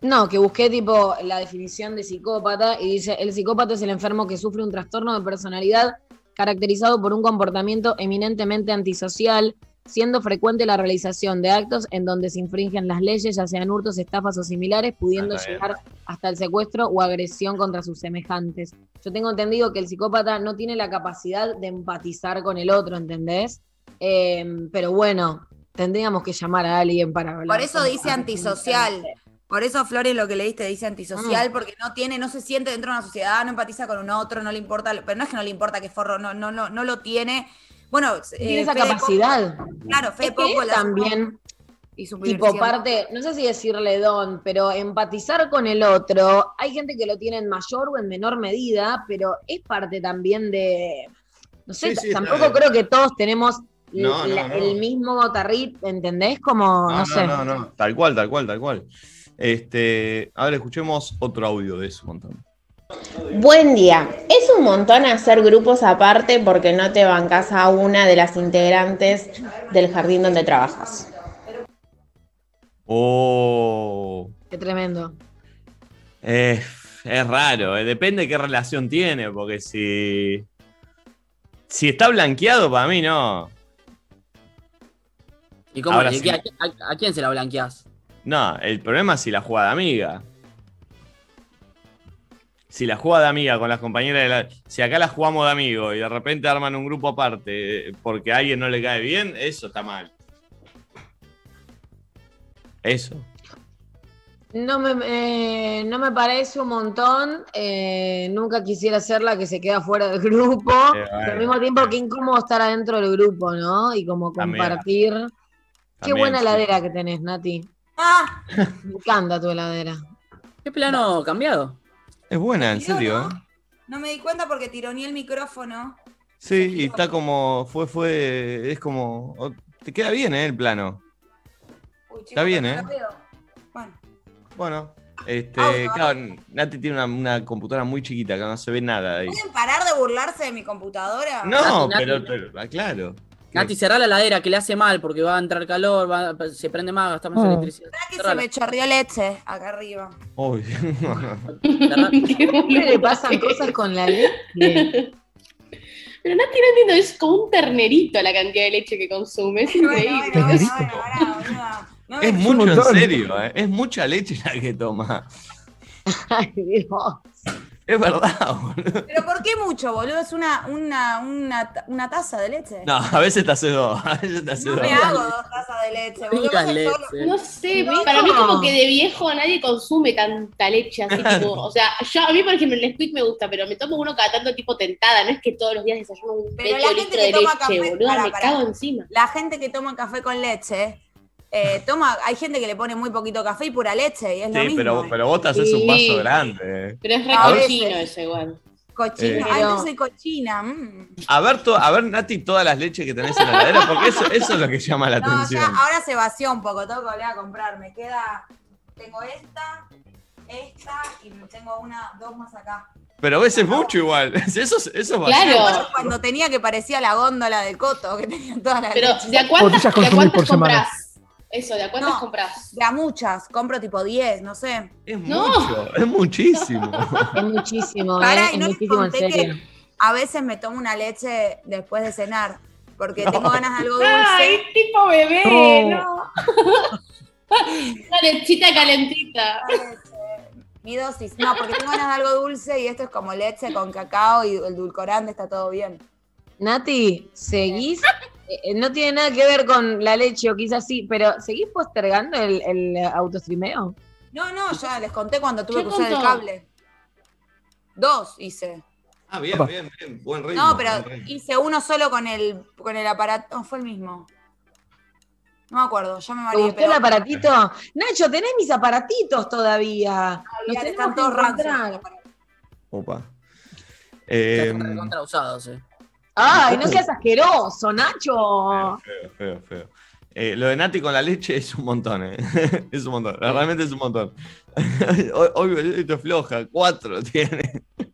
No, que busqué tipo la definición de psicópata y dice, el psicópata es el enfermo que sufre un trastorno de personalidad caracterizado por un comportamiento eminentemente antisocial, siendo frecuente la realización de actos en donde se infringen las leyes, ya sean hurtos, estafas o similares, pudiendo Ah, llegar hasta el secuestro o agresión contra sus semejantes. Yo tengo entendido que el psicópata no tiene la capacidad de empatizar con el otro, ¿entendés? Eh, pero bueno, tendríamos que llamar a alguien para hablar. Por eso dice antisocial. Por eso, Flores, lo que leíste dice antisocial, Mm. porque no tiene, no se siente dentro de una sociedad, no empatiza con un otro, no le importa, pero no es que no le importa que forro, no, no, no, no lo tiene. Bueno, Tiene eh, esa Fede capacidad. Claro, Fede Es que Popo es la- también y su tipo parte, no sé si decirle don, pero empatizar con el otro, hay gente que lo tiene en mayor o en menor medida, pero es parte también de, no sé, Sí, sí, está tampoco creo que todos tenemos No, la- no, no. el mismo tarrit, ¿entendés? Como, no, sé. no, no. Tal cual, tal cual, tal cual. Este, a ver, escuchemos otro audio de eso, montón. Buen día. Es un montón hacer grupos aparte porque no te bancas a una de las integrantes del jardín donde trabajas. Oh. Qué tremendo. Eh, es raro, eh, depende de qué relación tiene, porque si. Si está blanqueado, para mí no. ¿Y cómo, Ahora y sí. a, a- a quién se la blanqueás? No, el problema es si la juega de amiga. Si la juega de amiga con las compañeras de la. Si acá la jugamos de amigo y de repente arman un grupo aparte eh, porque a alguien no le cae bien, eso está mal. Eso. No me, eh, no me parece un montón. eh, nunca quisiera ser la que se queda fuera del grupo. Eh, Pero al mismo tiempo, qué incómodo estar adentro del grupo, ¿no? Y como compartir. También, buena sí. heladera que tenés, Nati. Ah, Me encanta tu heladera. ¿Qué plano cambiado? Es buena, en serio. ¿no? ¿eh? no me di cuenta porque tironeé el micrófono. Sí, y está como. Fue, fue. Es como. Te queda bien, ¿eh? El plano. Uy, chicos, Está bien, ¿eh? Bueno, Bueno. Este, Audio. claro, Nati tiene una, una computadora muy chiquita que no se ve nada ahí. ¿pueden parar de burlarse de mi computadora? No, Nati, pero, Nati. pero ah, claro. Nati, cerrá la heladera que le hace mal porque va a entrar calor, va- se prende más, gasta más Oh. electricidad. ¿Verdad que se me chorreó leche acá arriba? Uy. [laughs] Qué le pasan cosas con la leche. Pero Nati no entiendo, es como un ternerito la cantidad de leche que consume. Es increíble. bueno, bueno, bueno. No es mucho en serio, ¿eh? Es mucha leche la que toma. [laughs] Ay, Dios. Es verdad, boludo. Pero ¿por qué mucho, boludo? Es una, una, una, una taza de leche. No, a veces te hace dos. A veces te hace No dos. me hago dos tazas de leche, boludo. Leche. No sé, No. para mí como que de viejo nadie consume tanta leche así [laughs] tipo, o sea, yo a mí por ejemplo el Nesquik me gusta, pero me tomo uno cada tanto tipo tentada, no es que todos los días desayuno un Pero medio la gente litro que de toma leche, café- boludo, pará, me pará. cago encima. La gente que toma café con leche, eh, toma, hay gente que le pone muy poquito café y pura leche, y es lo Sí, mismo. pero, pero vos te haces un vaso grande. Pero es re A veces. cochino eso igual. Cochina. Eh. Ay, Pero- soy cochina. mm. A ver, to- a ver, Nati, todas las leches que tenés en la heladera, porque eso, eso es lo que llama la No, ya, atención. ahora se vació un poco, tengo que volver a comprar. Me queda, tengo esta, esta y tengo una, dos más acá. Pero ves, es mucho igual. [laughs] Eso, es- eso es Claro. cuando tenía que parecía la góndola de Coto, que tenía todas las Pero leches. ¿de a cuántas, Botellas de a consumidas cuántas por semana. Eso, ¿de a cuántas No. compras? De a muchas, compro tipo 10, no sé. Es No. mucho, es muchísimo. [laughs] Es muchísimo, Pará, ¿eh? y Es no les conté serio. que a veces me tomo una leche después de cenar, porque tengo ganas de algo dulce. Ay, tipo bebé, no. [laughs] Una lechita calentita. Mi dosis. No, porque tengo ganas de algo dulce y esto es como leche con cacao y el dulcorante está todo bien. Nati, ¿seguís? Eh, no tiene nada que ver con la leche, o quizás sí, pero ¿seguís postergando el, el autostreameo? No, no, ya les conté cuando tuve ¿Qué que usar el cable. Dos hice. Ah, bien, Opa. bien, bien. Buen ritmo. No, pero ritmo. hice uno solo con el, con el aparato. No, fue el mismo. No me acuerdo, ya me ¿Te mareé. gustó Pero el aparatito? Nacho, tenés mis aparatitos todavía. Los olvidate, tenemos están todos. Opa. Eh, están recontra usados, eh. Ay, no seas asqueroso, Nacho. feo, feo, feo. Eh, lo de Nati con la leche es un montón, ¿eh? [laughs] es un montón. Realmente es un montón. [laughs] hoy, hoy esto es floja. Cuatro tiene. [laughs]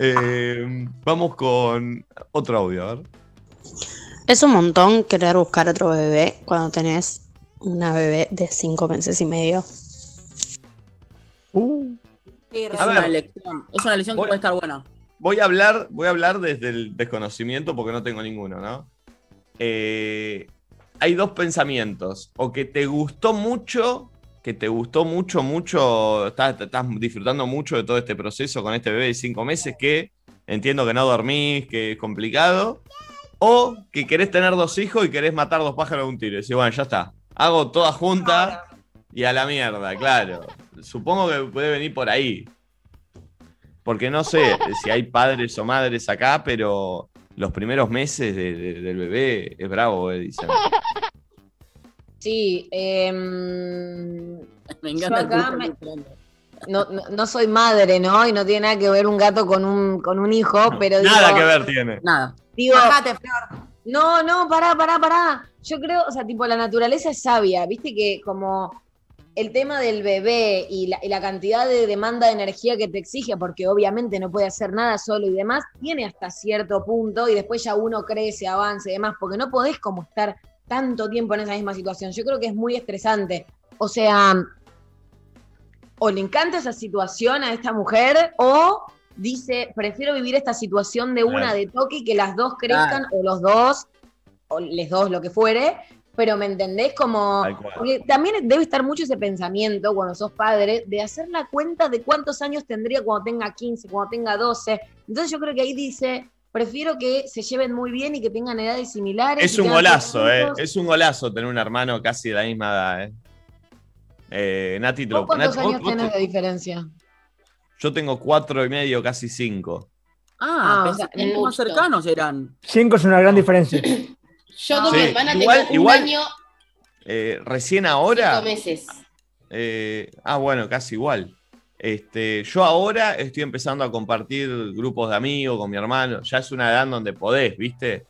Eh, vamos con otro audio, a ver. Es un montón querer buscar otro bebé cuando tenés una bebé de cinco meses y medio. Uh, Sí, Es una ver. elección. Es una elección que puede estar buena. Voy a hablar, voy a hablar desde el desconocimiento porque no tengo ninguno, ¿no? Eh, hay dos pensamientos. O que te gustó mucho, que te gustó mucho, mucho, estás, estás disfrutando mucho de todo este proceso con este bebé de cinco meses que entiendo que no dormís, que es complicado. O que querés tener dos hijos y querés matar dos pájaros de un tiro. Y decís, bueno, ya está. Hago todas juntas y a la mierda, claro. Supongo que puede venir por ahí. Porque no sé si hay padres o madres acá, pero los primeros meses de- de- del bebé es bravo, eh, dicen. Sí, em, Me Yo encanta el acá me- no, no, no soy madre, ¿no? Y no tiene nada que ver un gato con un, con un hijo, pero digo, Nada que ver tiene. Nada. digo, Bajate, Flor. no, no, pará, pará, pará. Yo creo, o sea, tipo, la naturaleza es sabia, viste que como el tema del bebé y la, y la cantidad de demanda de energía que te exige, porque obviamente no puede hacer nada solo y demás, tiene hasta cierto punto y después ya uno crece, avanza y demás, porque no podés como estar tanto tiempo en esa misma situación. Yo creo que es muy estresante. O sea, o le encanta esa situación a esta mujer, o dice, prefiero vivir esta situación de una Claro. de toque y que las dos crezcan, o los dos, o les dos, lo que fuere, pero ¿me entendés? Como, porque también debe estar mucho ese pensamiento cuando sos padre, de hacer la cuenta de cuántos años tendría cuando tenga 15, cuando tenga 12. Entonces yo creo que ahí dice, prefiero que se lleven muy bien y que tengan edades similares. Es un golazo, eh. Es un golazo tener un hermano casi de la misma edad, eh. Eh, Nati, ¿Vos cuántos Nati, años vos tenés te- de diferencia? Yo tengo cuatro y medio, casi cinco. Ah, Ah, pensé o sea, que más cercanos eran. Cinco es una gran diferencia. [coughs] Yo con Sí, mi hermana igual- tengo un igual- año, Eh, recién ahora. cinco meses. eh, ah, bueno, casi igual. Este, yo ahora estoy empezando a compartir grupos de amigos con mi hermano. Ya es una edad donde podés, ¿viste?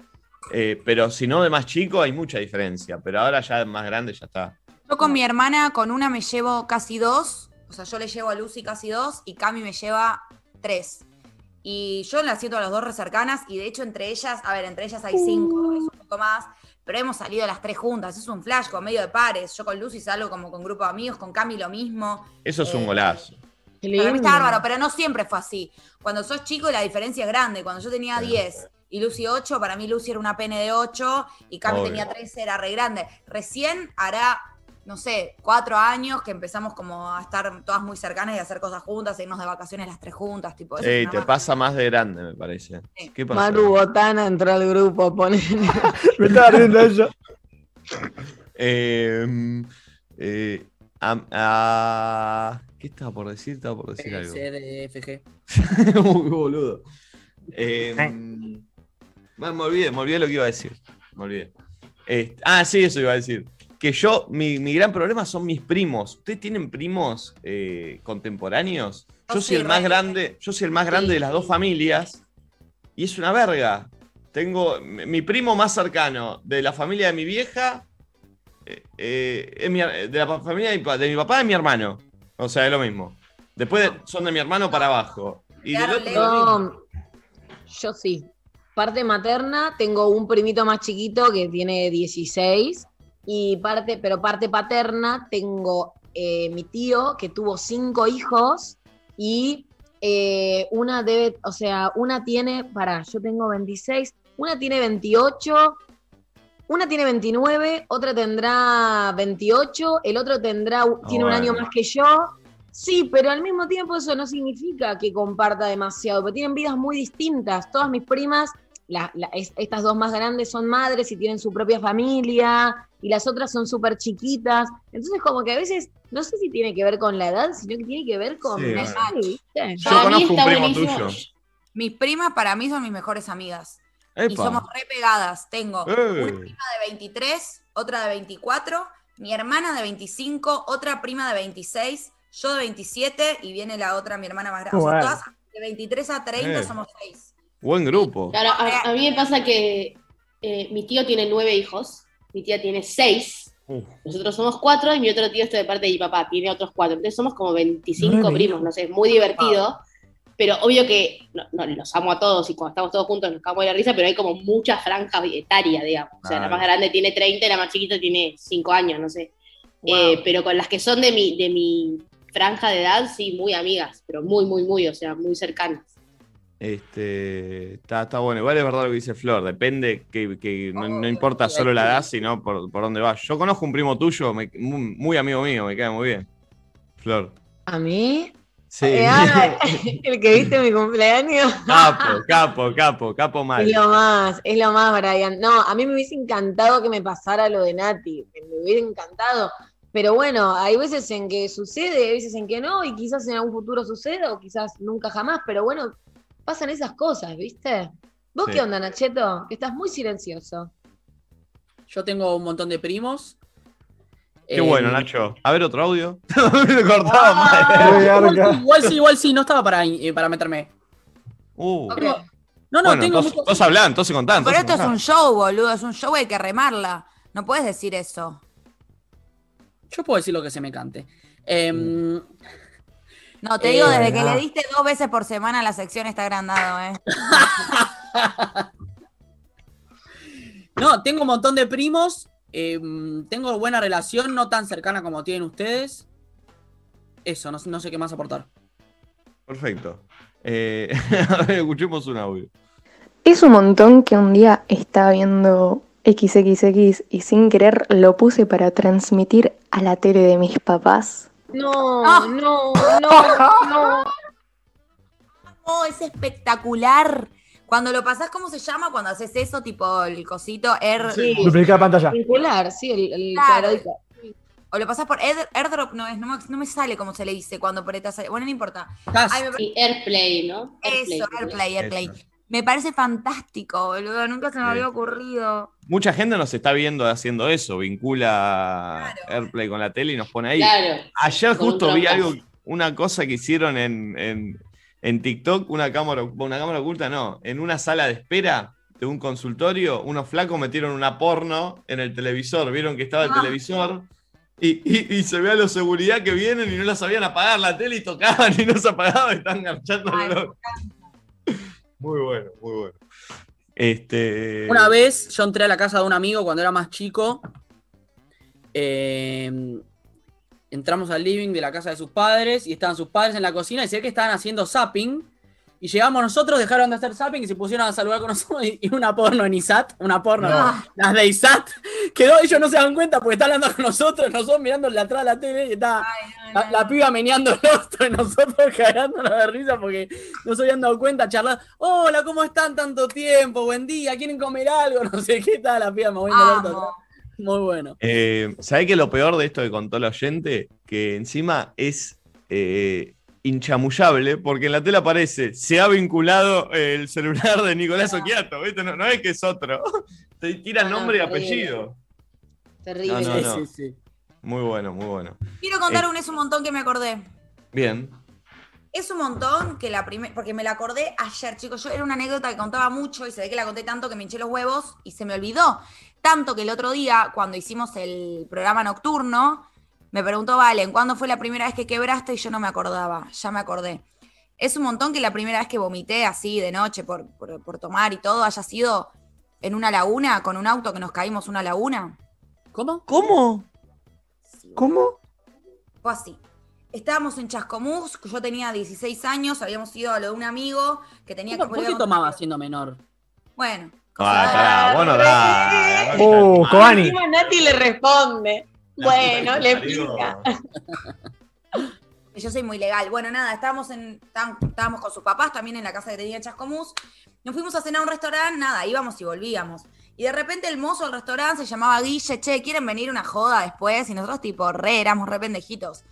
Eh, pero si no de más chico hay mucha diferencia. Pero ahora ya de más grande ya está. Yo con mi hermana, con una me llevo casi dos. O sea, yo le llevo a Lucy casi dos y Cami me lleva tres. Y yo las siento a las dos re cercanas y de hecho entre ellas, a ver, entre ellas hay cinco, es un poco más, pero hemos salido las tres juntas, es un flash con medio de pares. Yo con Lucy salgo como con grupo de amigos, con Cami lo mismo. Eso es un Eh, golazo. Para mí está bárbaro, pero no siempre fue así. Cuando sos chico la diferencia es grande. Cuando yo tenía 10 y Lucy 8, para mí Lucy era una pene de 8 y Cami Obvio. tenía 13, era re grande. Recién hará, no sé, cuatro años que empezamos como a estar todas muy cercanas y a hacer cosas juntas, a irnos de vacaciones las tres juntas, tipo eso. es Ey, te pasa más de grande, me parece. ¿Qué pasó? Maru Botana entró al grupo, pone. [laughs] [laughs] Me estaba riendo eso. Eh, eh, ¿Qué estaba por decir? Estaba por decir algo. C, D, F, G. [laughs] Muy boludo. Eh, bueno, me olvidé, me olvidé lo que iba a decir. Me olvidé. Este, ah, sí, eso iba a decir. Que yo, mi, mi gran problema son mis primos. ¿Ustedes tienen primos eh, contemporáneos? Yo Yo soy el más grande, yo soy el más grande de las dos familias. Y es una verga. Tengo mi primo más cercano de la familia de mi vieja. eh, eh, es mi- de la familia de mi, pa- de mi papá y mi hermano. O sea, es lo mismo. Después de- son de mi hermano para abajo. Y del otro lo mismo. Yo, yo sí. Parte materna, tengo un primito más chiquito que tiene 16. Y parte, pero parte paterna, tengo eh, mi tío que tuvo cinco hijos y eh, una debe, o sea, una tiene, para, yo tengo 26, una tiene 28, una tiene 29, otra tendrá 28, el otro tendrá, tiene un año más que yo. Sí, pero al mismo tiempo eso no significa que comparta demasiado, porque tienen vidas muy distintas. Todas mis primas, la- la- es- estas dos más grandes son madres y tienen su propia familia, y las otras son súper chiquitas. Entonces, como que a veces, no sé si tiene que ver con la edad, sino que tiene que ver con... Yo conozco un primo tuyo. Mis primas para mí son mis mejores amigas. Y somos re pegadas. Tengo Eh. una prima de 23, otra de 24, mi hermana de 25, otra prima de 26, yo de 27 y viene la otra, mi hermana más grande. O sea, Bueno. todas de 23 a 30 Eh. somos seis. Buen grupo. Claro, a, a mí me pasa que eh, mi tío tiene nueve hijos, mi tía tiene seis, Uf. nosotros somos cuatro y mi otro tío, este de parte de mi papá, tiene otros cuatro. Entonces somos como 25 Nueve primos, no sé, es muy divertido. Pero obvio que no, no, los amo a todos y cuando estamos todos juntos nos cagamos de la risa, pero hay como mucha franja etaria, digamos. O sea, la más grande tiene 30 y la más chiquita tiene 5 años, no sé. Eh, pero con las que son de mi, de mi franja de edad, sí, muy amigas, pero muy, muy, muy, o sea, muy cercanas. Este, está, está bueno. Igual es verdad lo que dice Flor. Depende que, que no, no importa solo la edad, sino por, por dónde vas. Yo conozco un primo tuyo, me- muy, muy amigo mío, me cae muy bien. Flor. ¿A mí? Sí. Eh, ah, [laughs] el que viste mi cumpleaños. Capo, capo, capo, capo mal. Es lo más, es lo más, Brian. No, a mí me hubiese encantado que me pasara lo de Nati, me hubiera encantado. Pero bueno, hay veces en que sucede, hay veces en que no, y quizás en algún futuro suceda, o quizás nunca jamás, pero bueno, pasan esas cosas, ¿viste? ¿Vos Sí. qué onda, Nacheto? Que estás muy silencioso. Yo tengo un montón de primos. Qué Eh, bueno, Nacho. A ver otro audio. Me cortaba mal. igual, sí, igual sí, igual sí, no estaba para, eh, para meterme. Uh. No, no, bueno, tengo entonces, muchos- entonces hablá, entonces contá. Pero entonces esto es un show, boludo, es un show, hay que remarla. No puedes decir eso. Yo puedo decir lo que se me cante. Em, No, te Eh, digo, desde que le diste dos veces por semana la sección está agrandado, ¿eh? [laughs] No, tengo un montón de primos. em, tengo buena relación, no tan cercana como tienen ustedes. Eso, no, sé- no sé qué más aportar. Perfecto. Eh, [laughs] a ver, escuchemos un audio. Es un montón que un día estaba viendo XXX y sin querer lo puse para transmitir a la tele de mis papás. No, no, no, [laughs] no. No, es espectacular. Cuando lo pasás, ¿cómo se llama? Cuando haces eso, tipo el cosito, air... Duplicar pantalla. Vincular, sí, el, el Claro. O lo pasás por air- airdrop, no, es, no, me, no me sale como se le dice cuando apretas. Bueno, no importa. Ay, me Sí, Airplay, ¿no? Eso, Airplay, Airplay. Eso. Me parece fantástico, boludo. Nunca se me Sí. había ocurrido. Mucha gente nos está viendo haciendo eso, vincula AirPlay con la tele y nos pone ahí. Claro. Ayer Con justo vi algo, una cosa que hicieron en, en- en TikTok, una cámara, una cámara oculta, no, en una sala de espera de un consultorio, unos flacos metieron una porno en el televisor, vieron que estaba el Ah. televisor. Y, y- y se ve a los seguridad que vienen y no la sabían apagar la tele y tocaban y no se apagaba y están garchándolo. Muy bueno, muy bueno. Este. Una vez yo entré a la casa de un amigo cuando era más chico. eh, entramos al living de la casa de sus padres y estaban sus padres en la cocina y sé que estaban haciendo zapping. Y llegamos nosotros, dejaron de hacer zapping y se pusieron a saludar con nosotros y, y una porno en ISAT, una porno, No. las de ISAT, quedó, ellos no se dan cuenta porque están hablando con nosotros, nosotros mirando atrás de la tele y está la, la piba meneando el rostro y nosotros [laughs] cagándonos de risa porque no se habían dado cuenta, charlando, hola, ¿cómo están tanto tiempo? Buen día, ¿quieren comer algo? [laughs] No sé qué tal, la piba moviendo el orto atrás. Muy bueno. Eh, ¿Sabés que lo peor de esto que contó el oyente? Que encima es eh, inchamullable, porque en la tela aparece, se ha vinculado el celular de Nicolás Oquiato, ¿viste? No, no es que es otro. [laughs] Te tira Ah, nombre y terrible. apellido. Terrible. No, no, no. Sí, sí, sí. Muy bueno, muy bueno. Quiero contar Eh. un es un montón que me acordé. Bien. Es un montón que la primera, porque me la acordé ayer, chicos. Yo era una anécdota que contaba mucho y se ve que la conté tanto que me hinché los huevos y se me olvidó. Tanto que el otro día, cuando hicimos el programa nocturno, me preguntó Valen, ¿cuándo fue la primera vez que quebraste? Y yo no me acordaba, ya me acordé. Es un montón que la primera vez que vomité así de noche por, por- por tomar y todo haya sido en una laguna, con un auto que nos caímos una laguna. ¿Cómo? ¿Cómo? ¿Cómo? Fue así. Estábamos en Chascomús, yo tenía 16 años, habíamos ido a lo de un amigo que tenía que ¿Por qué tomaba siendo menor? Bueno. Ah, pará, vos no da. Oh, Cobani. Encima Nati le responde. Bueno, le explica. que [laughs] Yo soy muy legal. Bueno, nada, estábamos, en, estábamos, con sus papás también en la casa que tenía en Chascomús. Nos fuimos a cenar a un restaurante, nada, íbamos y volvíamos. Y de repente el mozo del restaurante se llamaba Guille, che, ¿quieren venir una joda después? Y nosotros tipo, re, éramos re pendejitos.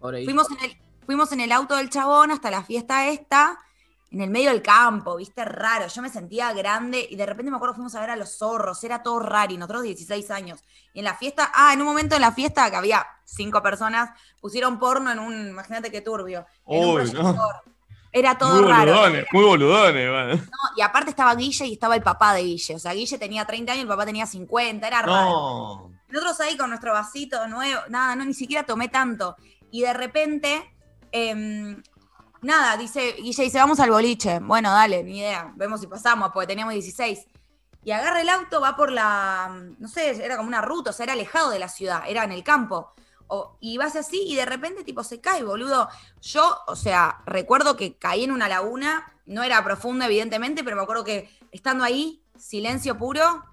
Fuimos en, el, fuimos en el auto del chabón hasta la fiesta esta, en el medio del campo, viste, raro. Yo me sentía grande y de repente me acuerdo fuimos a ver a los zorros, era todo raro y nosotros 16 años. Y en la fiesta, ah, en un momento en la fiesta que había cinco personas, pusieron porno en un, imagínate qué turbio, en un Uy, no. Era todo Muy raro. boludones, muy boludones. bueno. No, y aparte estaba Guille y estaba el papá de Guille. O sea, Guille tenía 30 años y el papá tenía 50, era raro. No. Nosotros ahí con nuestro vasito nuevo, nada, no, ni siquiera tomé tanto. Y de repente, em, nada, dice, Guille dice, vamos al boliche. Bueno, dale, ni idea, vemos si pasamos, porque teníamos 16. Y agarra el auto, va por la, no sé, era como una ruta, o sea, era alejado de la ciudad, era en el campo. O- y vas así y de repente tipo se cae, boludo. Yo, o sea, recuerdo que caí en una laguna, no era profunda evidentemente, pero me acuerdo que estando ahí, silencio puro,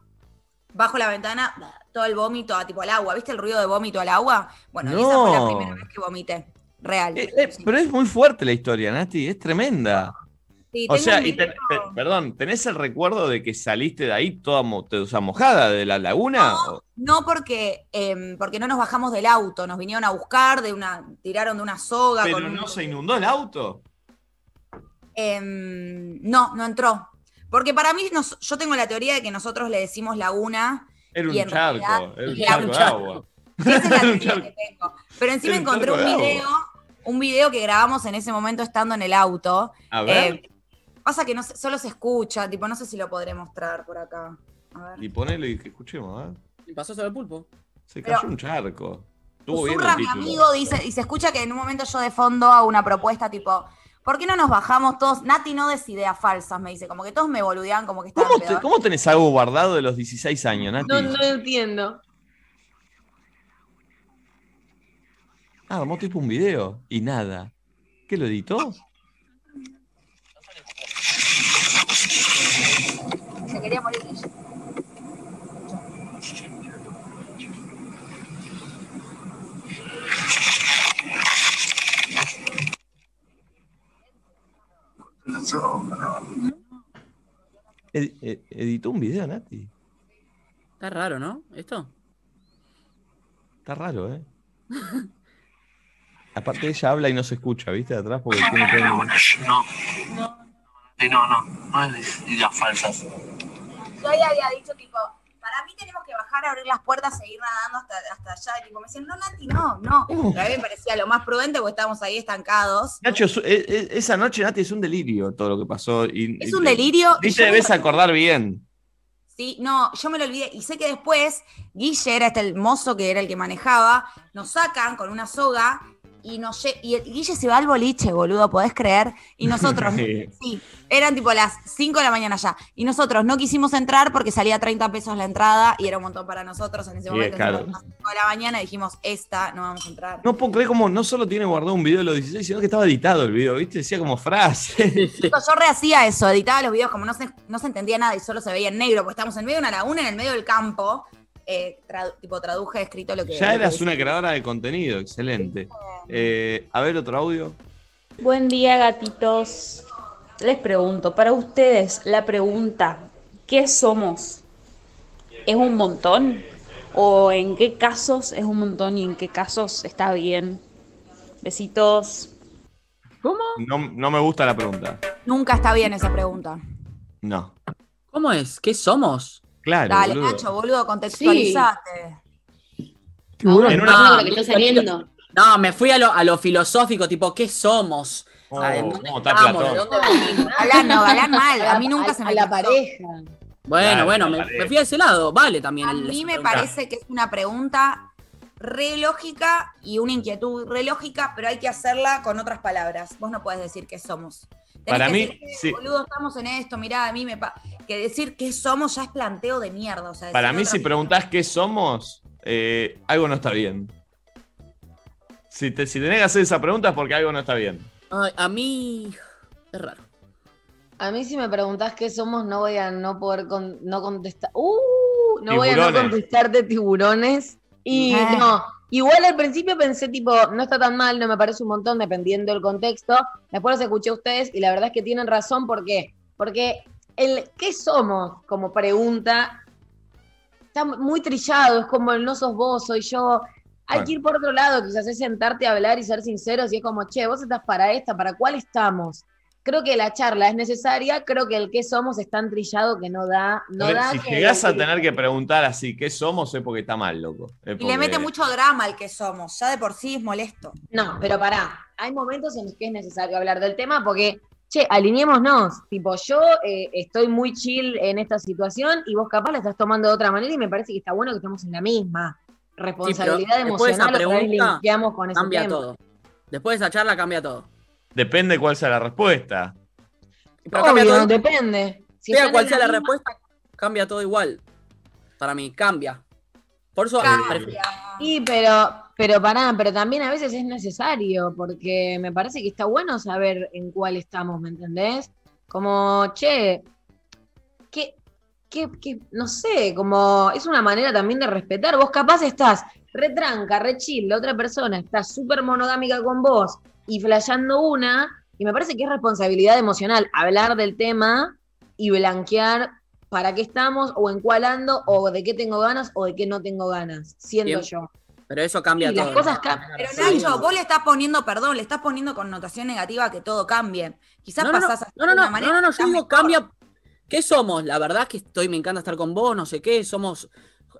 bajo la ventana, todo el vómito, tipo al agua. ¿Viste el ruido de vómito al agua? Bueno, esa fue la No. primera vez que vomité. Real. Eh, eh, pero es muy fuerte la historia, Nati, es tremenda. Sí, O sea, y te- video- te- perdón, ¿tenés el recuerdo de que saliste de ahí toda mo- o sea, mojada de la laguna? O- No porque, em, porque no nos bajamos del auto, nos vinieron a buscar, de una, tiraron de una soga. ¿Pero con un- no se inundó el auto? Em, no, no entró. Porque para mí, nos- yo tengo la teoría de que nosotros le decimos laguna. Era y un en charco, realidad era un charco de agua. Esa es la [laughs] teoría que tengo. Pero encima encontré un video, un video que grabamos en ese momento estando en el auto. A ver. Eh, pasa que no se- solo se escucha, tipo, no sé si lo podré mostrar por acá. A ver. Y ponelo y que escuchemos, ¿eh? Y pasó sobre el pulpo. Se Pero- cayó un charco. Estuvo bien el mi amigo, dice, y se escucha que en un momento yo de fondo hago una propuesta tipo, ¿por qué no nos bajamos todos? Nati no des ideas falsas, me dice, como que todos me boludean, como que estaban ¿Cómo, te- cómo tenés algo guardado de los 16 años, Nati? No, no entiendo. Ah, armó tipo un video y nada. ¿Qué lo editó? Se quería morir Guille. Ed- ed- editó un video, Nati. Está raro, ¿no? ¿Esto? Está raro, ¿eh? [laughs] Aparte ella habla y no se escucha, ¿viste? De atrás porque tiene todo el- No. No, no. No es de ideas falsas. Yo ahí había dicho, tipo, para mí tenemos que bajar, abrir las puertas, seguir nadando hasta, hasta allá. Y tipo, me decían, no, Nati, no, no. Pero a mí me parecía lo más prudente porque estábamos ahí estancados. Nacho, es- esa noche, Nati, es un delirio todo lo que pasó. Y, Es y- un delirio. y yo te debes acordar bien. Sí, no, yo me lo olvidé. Y sé que después Guille era este el mozo que era el que manejaba. Nos sacan con una soga y nos y Guille se va al boliche, boludo, ¿podés creer? Y nosotros, [laughs] Sí. sí, eran tipo las 5 de la mañana ya. Y nosotros no quisimos entrar porque salía 30 pesos la entrada y era un montón para nosotros en ese momento. Entonces, a las 5 de la mañana dijimos, esta, no vamos a entrar. No puedo creer como no solo tiene guardado un video de los 16, sino que estaba editado el video, ¿viste? Decía como frase. Chicos, yo rehacía eso, editaba los videos como no se, no se entendía nada y solo se veía en negro, porque estamos en medio de una laguna, en el medio del campo. Eh, tipo, traduje, escrito lo que. Ya que eras una creadora de contenido, excelente. Eh, a ver, otro audio. Buen día, gatitos. Les pregunto, para ustedes, la pregunta, ¿qué somos? ¿Es un montón? ¿O en qué casos es un montón y en qué casos está bien? Besitos. ¿Cómo? No, no me gusta la pregunta. Nunca está bien esa pregunta. No. ¿Cómo es? ¿Qué somos? Claro, Dale, boludo. Nacho, boludo, contextualizate. Tiburón. En una- No, lo que está saliendo. No, me fui a lo, a lo filosófico, tipo, ¿qué somos? Oh, ¿de dónde ¿cómo está estamos? ¿De Platón? dónde venimos? Galán, no, mal. A mí A- nunca a- se a me la cruzó. pareja. Bueno, Claro, bueno, la me, me fui a ese lado. Vale también. A mí me pregunta. parece que es una pregunta re lógica y una inquietud re lógica, pero hay que hacerla con otras palabras. Vos no podés decir qué somos. Tenés Para que mí, decir que, sí. boludo, estamos en esto, mirá, a mí me pa-". Que decir qué somos ya es planteo de mierda. O sea, Para mí, si preguntás qué somos, eh, algo no está bien. Si, te, si tenés que hacer esa pregunta es porque algo no está bien. Ay, a mí. Es raro. A mí si me preguntás qué somos, no voy a no poder con- no contestar. ¡Uh! No voy a no Tiburones. contestarte tiburones. Y Ah. no, igual al principio pensé tipo, no está tan mal, no me parece un montón dependiendo del contexto. Después los escuché a ustedes y la verdad es que tienen razón porque porque el qué somos como pregunta está muy trillado, es como el no sos vos, soy yo. Hay Bueno. que ir por otro lado, quizás es sentarte a hablar y ser sinceros y es como, che, vos estás para esta, ¿para cuál estamos? Creo que la charla es necesaria, creo que el qué somos es tan trillado que no da, no A ver, da si que- llegás a tener que preguntar así qué somos, es porque está mal, loco. Es Y le mete mucho drama al que somos. Ya de por sí es molesto. No, pero pará, hay momentos en los que es necesario hablar del tema porque, che, alineémonos. Tipo, yo eh, estoy muy chill en esta situación y vos capaz la estás tomando de otra manera y me parece que está bueno que estemos en la misma. Responsabilidad Sí, después de esa emocional, otra vez pregunta, con ese Cambia tema. todo. Después de esa charla cambia todo. Depende cuál sea la respuesta. Pero Obvio, todo. depende. Si sea en sea la misma- respuesta, cambia todo igual. Para mí, cambia. Por eso. Cambia. Sí, pero, pero pará, pero también a veces es necesario, porque me parece que está bueno saber en cuál estamos, ¿me entendés? Como, che, que, que, que, no sé, como es una manera también de respetar. Vos capaz estás retranca, re chill, la otra persona está súper monogámica con vos y flasheando una, y me parece que es responsabilidad emocional hablar del tema y blanquear para qué estamos, o en cuál ando, o de qué tengo ganas, o de qué no tengo ganas, siendo Bien. yo. Pero eso cambia todo. las cosas cambian. Pero Sí. Nacho, vos le estás poniendo, perdón, le estás poniendo connotación negativa a que todo cambie. Quizás No, no, no, pasás a no, no, de una no, manera no, no, no, yo digo mejor. cambia. ¿Qué somos? La verdad es que estoy, me encanta estar con vos, no sé qué, somos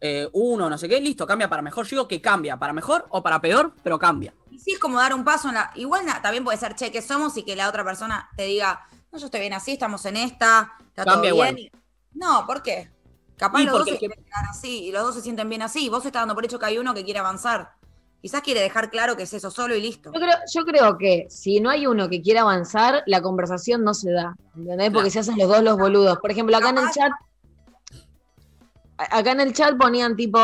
eh, uno, no sé qué, listo, cambia para mejor. Yo digo que cambia, para mejor o para peor, pero cambia. Y sí es como dar un paso en la. Igual na- también puede ser, che, que somos y que la otra persona te diga, no, yo estoy bien así, estamos en esta, está Cambia todo bien. y- No, ¿por qué? Capaz Y los dos se que- quieren quedar así y los dos se sienten bien así. Vos estás dando por hecho que hay uno que quiere avanzar. Quizás quiere dejar claro que es eso solo y listo. Yo creo, yo creo que si no hay uno que quiera avanzar, la conversación no se da. ¿Entendés? Porque se hacen los dos los boludos. Por ejemplo, acá en el chat. Acá en el chat ponían tipo,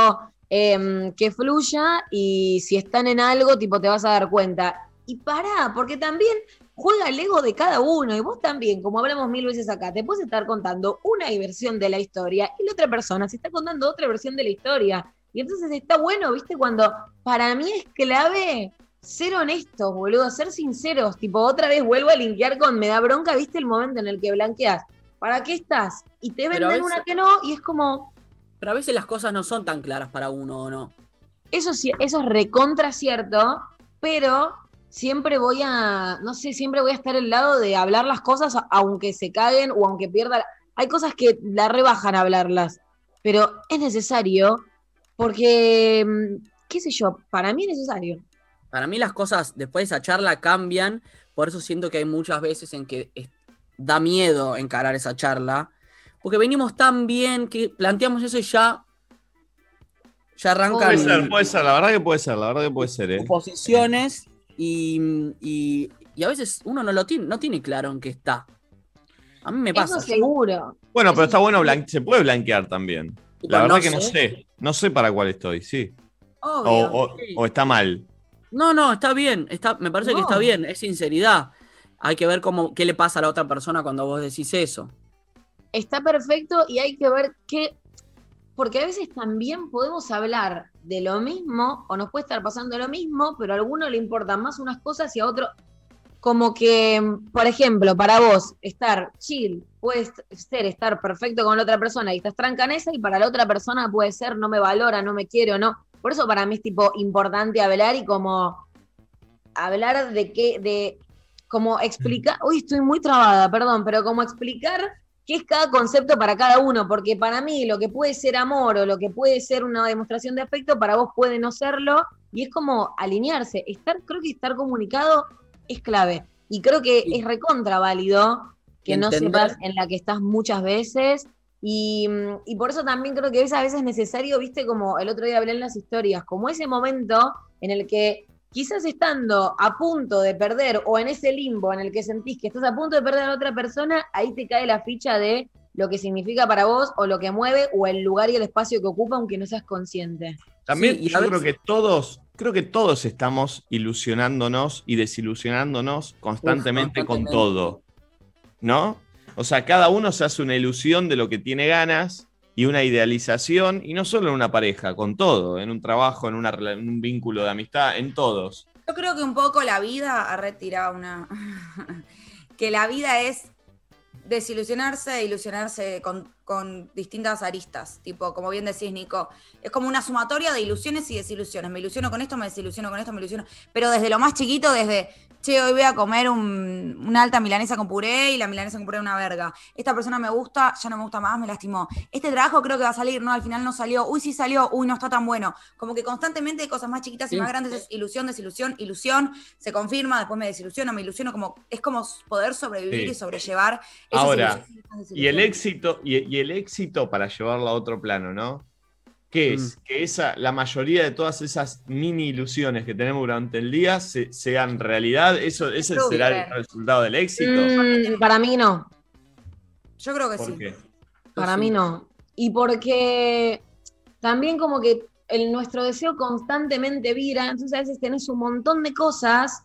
em, que fluya y si están en algo, tipo, te vas a dar cuenta. Y pará, porque también juega el ego de cada uno y vos también, como hablamos mil veces acá, te puedes estar contando una versión de la historia y la otra persona se está contando otra versión de la historia. Y entonces está bueno, ¿viste? Cuando para mí es clave ser honestos, boludo, ser sinceros. Tipo, otra vez vuelvo a linkear con me da bronca, ¿viste? El momento en el que blanqueas. ¿Para qué estás? Y te venden veces- una que no y es como, Pero a veces las cosas no son tan claras para uno o no. Eso sí, eso es recontra cierto, pero siempre voy a, no sé, siempre voy a estar al lado de hablar las cosas aunque se caguen o aunque pierda. la- Hay cosas que la rebajan hablarlas, pero es necesario porque, mm, qué sé yo, para mí es necesario. Para mí las cosas después de esa charla cambian, por eso siento que hay muchas veces en que da miedo encarar esa charla, porque venimos tan bien que planteamos eso y ya, ya arrancan Puede ser, puede ser, la verdad que puede ser, la verdad que puede ser, ¿eh? posiciones y, y- y a veces uno no lo tiene, no tiene claro en qué está. A mí me pasa. Eso seguro. Bueno, pero está bueno, se puede blanquear también. La verdad no que no sé. no sé para cuál estoy, sí. Obvio, O, o- sí. o está mal. No, no, está bien. Está, me parece que está bien. Es sinceridad. Hay que ver cómo, qué le pasa a la otra persona cuando vos decís eso. Está perfecto y hay que ver qué, porque a veces también podemos hablar de lo mismo o nos puede estar pasando lo mismo, pero a alguno le importan más unas cosas y a otro, como que, por ejemplo, para vos estar chill puede ser estar perfecto con la otra persona y estás tranca en esa y para la otra persona puede ser no me valora, no me quiere o no. Por eso para mí es tipo importante hablar y como hablar de qué, de como explicar, uy, estoy muy trabada, perdón, pero como explicar qué es cada concepto para cada uno, porque para mí lo que puede ser amor o lo que puede ser una demostración de afecto, para vos puede no serlo, y es como alinearse. Estar, creo que estar comunicado es clave. Y creo que es recontra válido que no sepas en la que estás muchas veces. Y, y por eso también creo que es a veces necesario, viste, como el otro día hablé en las historias, como ese momento en el que quizás estando a punto de perder o en ese limbo en el que sentís que estás a punto de perder a otra persona, ahí te cae la ficha de lo que significa para vos o lo que mueve o el lugar y el espacio que ocupa aunque no seas consciente. También Sí, y a yo creo que todos, creo que todos estamos ilusionándonos y desilusionándonos constantemente, Uf, con todo. ¿No? O sea, cada uno se hace una ilusión de lo que tiene ganas y una idealización, y no solo en una pareja, con todo, en un trabajo, en, una, en un vínculo de amistad, en todos. Yo creo que un poco la vida ha retirado una. [laughs] que la vida es desilusionarse e ilusionarse con distintas aristas. Tipo, como bien decís, Nico, es como una sumatoria de ilusiones y desilusiones. Me ilusiono con esto, me desilusiono con esto, me ilusiono. Pero desde lo más chiquito, desde, che, hoy voy a comer un- una alta milanesa con puré y la milanesa con puré es una verga. Esta persona me gusta, ya no me gusta más, me lastimó. Este trabajo creo que va a salir, no, al final no salió. Uy, sí salió, uy, no está tan bueno. Como que constantemente hay cosas más chiquitas y Sí. más grandes es ilusión, desilusión, ilusión, se confirma, después me desilusiono, me ilusiono, como es como poder sobrevivir Sí. y sobrellevar esas Ahora, y el éxito, y, y el éxito para llevarlo a otro plano, ¿no? ¿Qué es? Que esa, la mayoría de todas esas mini ilusiones que tenemos durante el día se- sean realidad. Eso, ese True, será el creo. resultado del éxito. Mm, para mí no. Yo creo que ¿Por sí. qué? Para mí no. Y porque también como que el, nuestro deseo constantemente vira, entonces a veces tenés un montón de cosas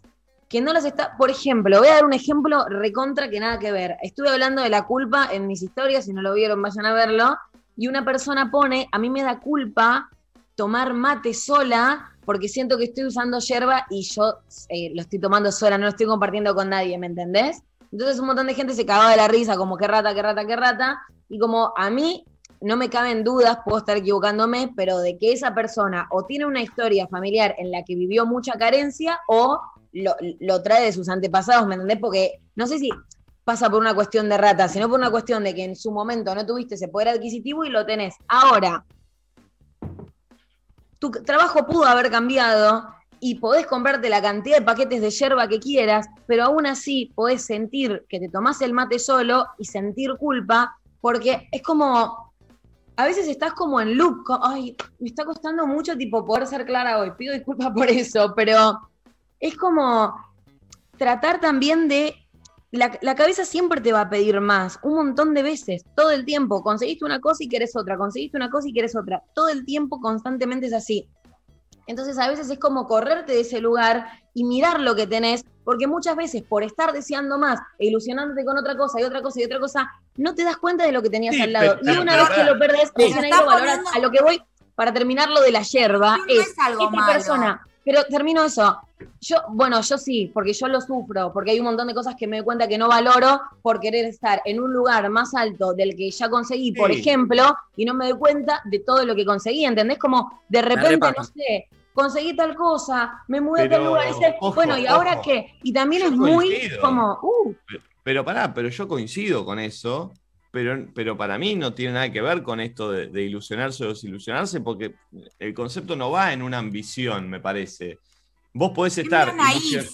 que no las está... Por ejemplo, voy a dar un ejemplo recontra que nada que ver. Estuve hablando de la culpa en mis historias, si no lo vieron vayan a verlo, y una persona pone, a mí me da culpa tomar mate sola porque siento que estoy usando yerba y yo eh, lo estoy tomando sola, no lo estoy compartiendo con nadie, ¿me entendés? Entonces un montón de gente se cagaba de la risa, como qué rata, qué rata, qué rata, y como a mí no me caben dudas, puedo estar equivocándome, pero de que esa persona o tiene una historia familiar en la que vivió mucha carencia o lo, lo trae de sus antepasados, ¿me entendés? Porque no sé si pasa por una cuestión de rata, sino por una cuestión de que en su momento no tuviste ese poder adquisitivo y lo tenés. Ahora, tu trabajo pudo haber cambiado y podés comprarte la cantidad de paquetes de yerba que quieras, pero aún así podés sentir que te tomás el mate solo y sentir culpa, porque es como, a veces estás como en loop, ay, me está costando mucho tipo poder ser clara hoy, pido disculpas por eso, pero es como tratar también de la, la cabeza siempre te va a pedir más, un montón de veces, todo el tiempo. Conseguiste una cosa y querés otra, conseguiste una cosa y querés otra. Todo el tiempo, constantemente es así. Entonces a veces es como correrte de ese lugar y mirar lo que tenés, porque muchas veces por estar deseando más e ilusionándote con otra cosa y otra cosa y otra cosa, no te das cuenta de lo que tenías Sí, al lado. pero- y una pero vez que lo perdés, Sí. poniendo- A lo que voy, para terminar lo de la yerba, Sí, no es, es algo esta malo. persona, pero termino eso. Yo, bueno, yo sí, porque yo lo sufro, porque hay un montón de cosas que me doy cuenta que no valoro por querer estar en un lugar más alto del que ya conseguí, por ejemplo, y no me doy cuenta de todo lo que conseguí, ¿entendés? Como de repente, no sé, conseguí tal cosa, me mudé a tal Pero, lugar, y sé, ojo, bueno, ¿y ahora qué? Y también Yo es muy como, uh, Pero pará, pero yo coincido con eso, pero, pero para mí no tiene nada que ver con esto de, de ilusionarse o desilusionarse, porque el concepto no va en una ambición, me parece. Vos podés estar.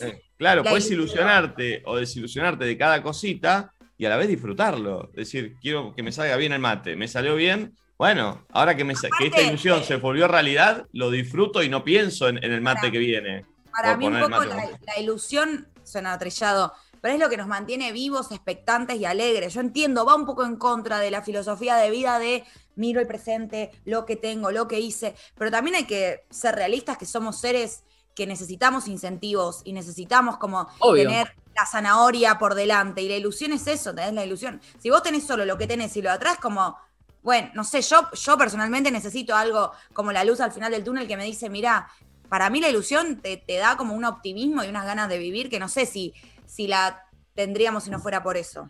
eh, claro, la podés ilusión. ilusionarte o desilusionarte de cada cosita y a la vez disfrutarlo. Es decir, quiero que me salga bien el mate. Me salió bien. Bueno, ahora que, me, que esta ilusión se volvió realidad, lo disfruto y no pienso en, en el mate que viene. Para mí un poco la, la ilusión suena trillado, pero es lo que nos mantiene vivos, expectantes y alegres. Yo entiendo, va un poco en contra de la filosofía de vida de miro el presente, lo que tengo, lo que hice, pero también hay que ser realistas que somos seres que necesitamos incentivos y necesitamos como Obvio. tener la zanahoria por delante y la ilusión es eso, tenés la ilusión. Si vos tenés solo lo que tenés y lo de atrás como bueno, no sé, yo, yo personalmente necesito algo como la luz al final del túnel que me dice, mira, para mí la ilusión te, te da como un optimismo y unas ganas de vivir que no sé si, si la tendríamos si no fuera por eso.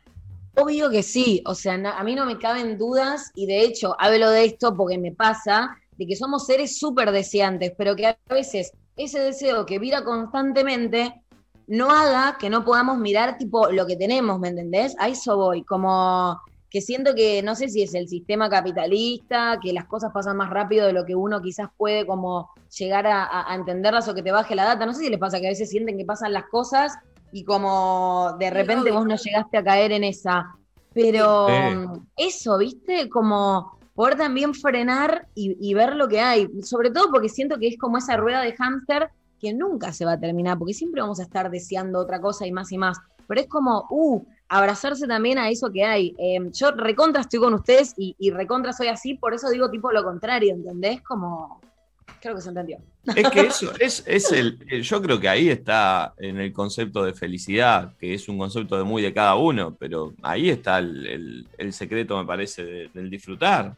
Obvio que sí, o sea, a mí no me caben dudas y de hecho hablo de esto porque me pasa de que somos seres súper deseantes, pero que a veces ese deseo que vira constantemente no haga que no podamos mirar tipo lo que tenemos, ¿me entendés? A eso voy, como que siento que no sé si es el sistema capitalista, que las cosas pasan más rápido de lo que uno quizás puede como llegar a- a entenderlas o que te baje la data, no sé si les pasa que a veces sienten que pasan las cosas y como de repente vos no llegaste a caer en esa. Pero Sí. mm, eso, ¿viste? Como poder también frenar y, y ver lo que hay. Sobre todo porque siento que es como esa rueda de hámster que nunca se va a terminar, porque siempre vamos a estar deseando otra cosa y más y más. Pero es como, uh, abrazarse también a eso que hay. Eh, yo recontra estoy con ustedes y, y recontra soy así, por eso digo tipo lo contrario, ¿entendés? Como, creo que se entendió. Es que eso [laughs] es, es el. eh, Yo creo que ahí está en el concepto de felicidad, que es un concepto de muy de cada uno, pero ahí está el, el- el secreto, me parece, de- del disfrutar.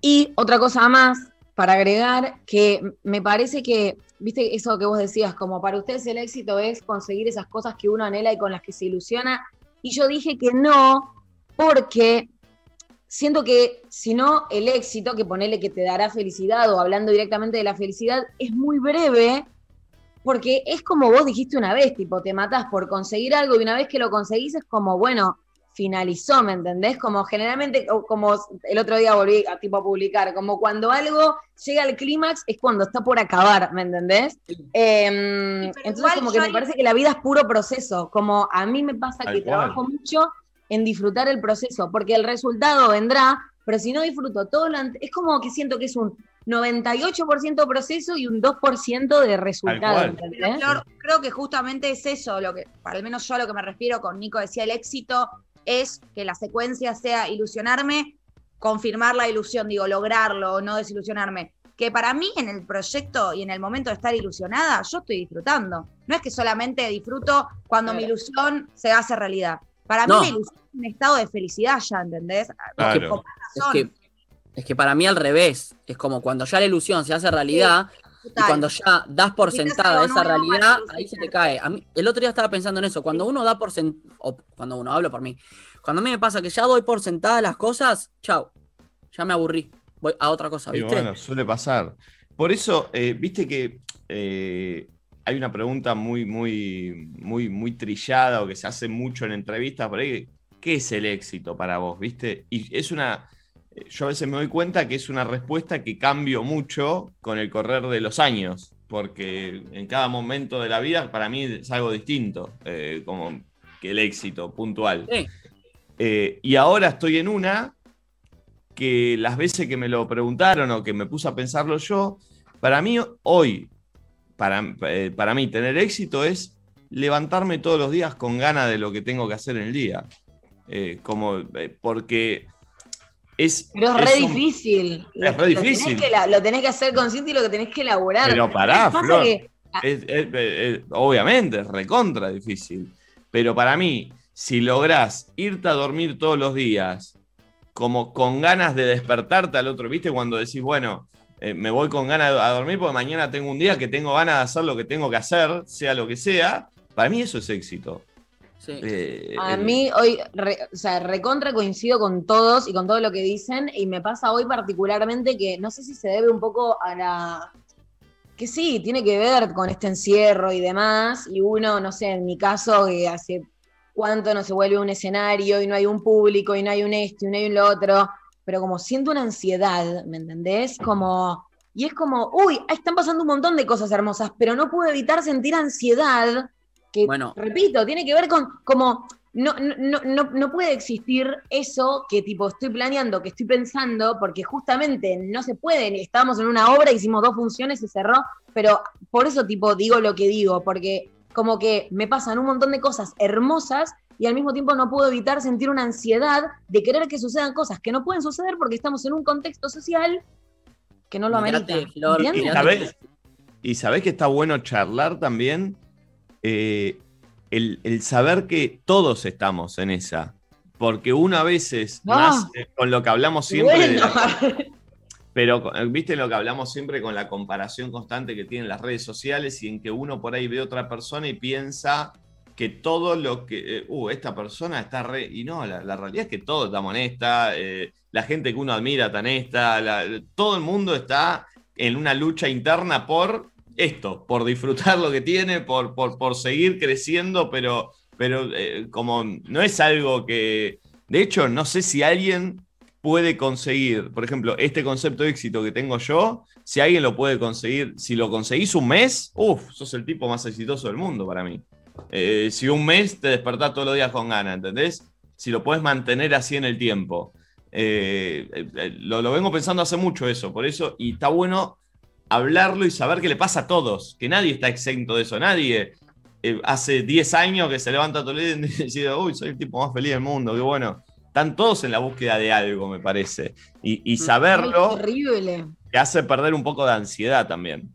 Y otra cosa más para agregar, que me parece que, viste, eso que vos decías, como para ustedes el éxito es conseguir esas cosas que uno anhela y con las que se ilusiona. Y yo dije que no, porque siento que si no, el éxito, que ponele que te dará felicidad o hablando directamente de la felicidad, es muy breve. Porque es como vos dijiste una vez, tipo, te matás por conseguir algo y una vez que lo conseguís es como, bueno, finalizó, ¿me entendés? Como generalmente, o como el otro día volví a, tipo, a publicar, como cuando algo llega al clímax es cuando está por acabar, ¿me entendés? Eh, entonces como que me parece que la vida es puro proceso, como a mí me pasa que cual. trabajo mucho en disfrutar el proceso, porque el resultado vendrá, pero si no disfruto todo lo es como que siento que es un 98% proceso y un 2% de resultado, creo que justamente es eso, lo que, al menos yo a lo que me refiero con Nico decía, el éxito es que la secuencia sea ilusionarme, confirmar la ilusión, digo, lograrlo, no desilusionarme. Que para mí en el proyecto y en el momento de estar ilusionada, yo estoy disfrutando. No es que solamente disfruto cuando mi ilusión se hace realidad. Para No. mí la ilusión un estado de felicidad ya, ¿entendés? Claro. Es que, es que para mí al revés. Es como cuando ya la ilusión se hace realidad y cuando ya das por sentada esa realidad, ahí se te cae. A mí, el otro día estaba pensando en eso. Cuando uno da por sentada, o cuando uno hablo por mí, cuando a mí me pasa que ya doy por sentada las cosas, chao. Ya me aburrí. Voy a otra cosa, Y ¿viste? bueno, suele pasar. Por eso, eh, viste que eh, hay una pregunta muy, muy, muy, muy trillada o que se hace mucho en entrevistas por ahí. ¿Qué es el éxito para vos? ¿Viste? Y es una. eh, Yo a veces me doy cuenta que es una respuesta que cambio mucho con el correr de los años, porque en cada momento de la vida para mí es algo distinto, eh, como que el éxito puntual. Sí. Eh, y ahora estoy en una que las veces que me lo preguntaron o que me puse a pensarlo yo, para mí hoy, para, eh, para mí tener éxito es levantarme todos los días con ganas de lo que tengo que hacer en el día. Eh, como, eh, porque es... Pero es re un- difícil. Es re Lo tenés difícil. que la- Lo tenés que hacer consciente y lo que tenés que elaborar. Pero pará, Flor. que- es- es- obviamente, es recontra difícil. Pero para mí, si lográs irte a dormir todos los días, como con ganas de despertarte al otro, ¿viste? Cuando decís, bueno, eh, me voy con ganas a dormir porque mañana tengo un día que tengo ganas de hacer lo que tengo que hacer, sea lo que sea, para mí eso es éxito. Eh, A mí hoy, re- o sea, recontra coincido con todos y con todo lo que dicen y me pasa hoy particularmente que no sé si se debe un poco a la... que sí, tiene que ver con este encierro y demás y uno, no sé, en mi caso, que hace cuánto no se vuelve un escenario y no hay un público y no hay un esto y no hay un lo otro, pero como siento una ansiedad, ¿me entendés? Como... Y es como, uy, están pasando un montón de cosas hermosas, pero no puedo evitar sentir ansiedad que, Bueno. repito, tiene que ver con como no, no, no, no, puede existir eso que tipo estoy planeando, que estoy pensando, porque justamente no se puede, estábamos en una obra, hicimos dos funciones, se cerró, pero por eso tipo digo lo que digo, porque como que me pasan un montón de cosas hermosas y al mismo tiempo no puedo evitar sentir una ansiedad de querer que sucedan cosas que no pueden suceder porque estamos en un contexto social que no lo amerita. Y sabés que está bueno charlar también eh, el, el saber que todos estamos en esa. Porque uno a veces, más eh, con lo que hablamos siempre, de Bueno. la- pero viste lo que hablamos siempre con la comparación constante que tienen las redes sociales y en que uno por ahí ve a otra persona y piensa que todo lo que, eh, uh, esta persona está re, y no, la, la realidad es que todos estamos en esta, eh, la gente que uno admira está en esta, la- todo el mundo está en una lucha interna por esto, por disfrutar lo que tiene, por, por, por seguir creciendo, pero, pero eh, como no es algo que, de hecho, no sé si alguien puede conseguir, por ejemplo, este concepto de éxito que tengo yo, si alguien lo puede conseguir, si lo conseguís un mes, uff, sos el tipo más exitoso del mundo para mí. Eh, si un mes te despertás todos los días con ganas, ¿entendés? Si lo puedes mantener así en el tiempo. Eh, lo, lo vengo pensando hace mucho eso, por eso, y está bueno hablarlo y saber qué le pasa a todos, que nadie está exento de eso, nadie eh, hace 10 años que se levanta el día y [laughs] dice, uy, soy el tipo más feliz del mundo, qué bueno. Están todos en la búsqueda de algo, me parece. Y, y saberlo Ay, terrible. te hace perder un poco de ansiedad también.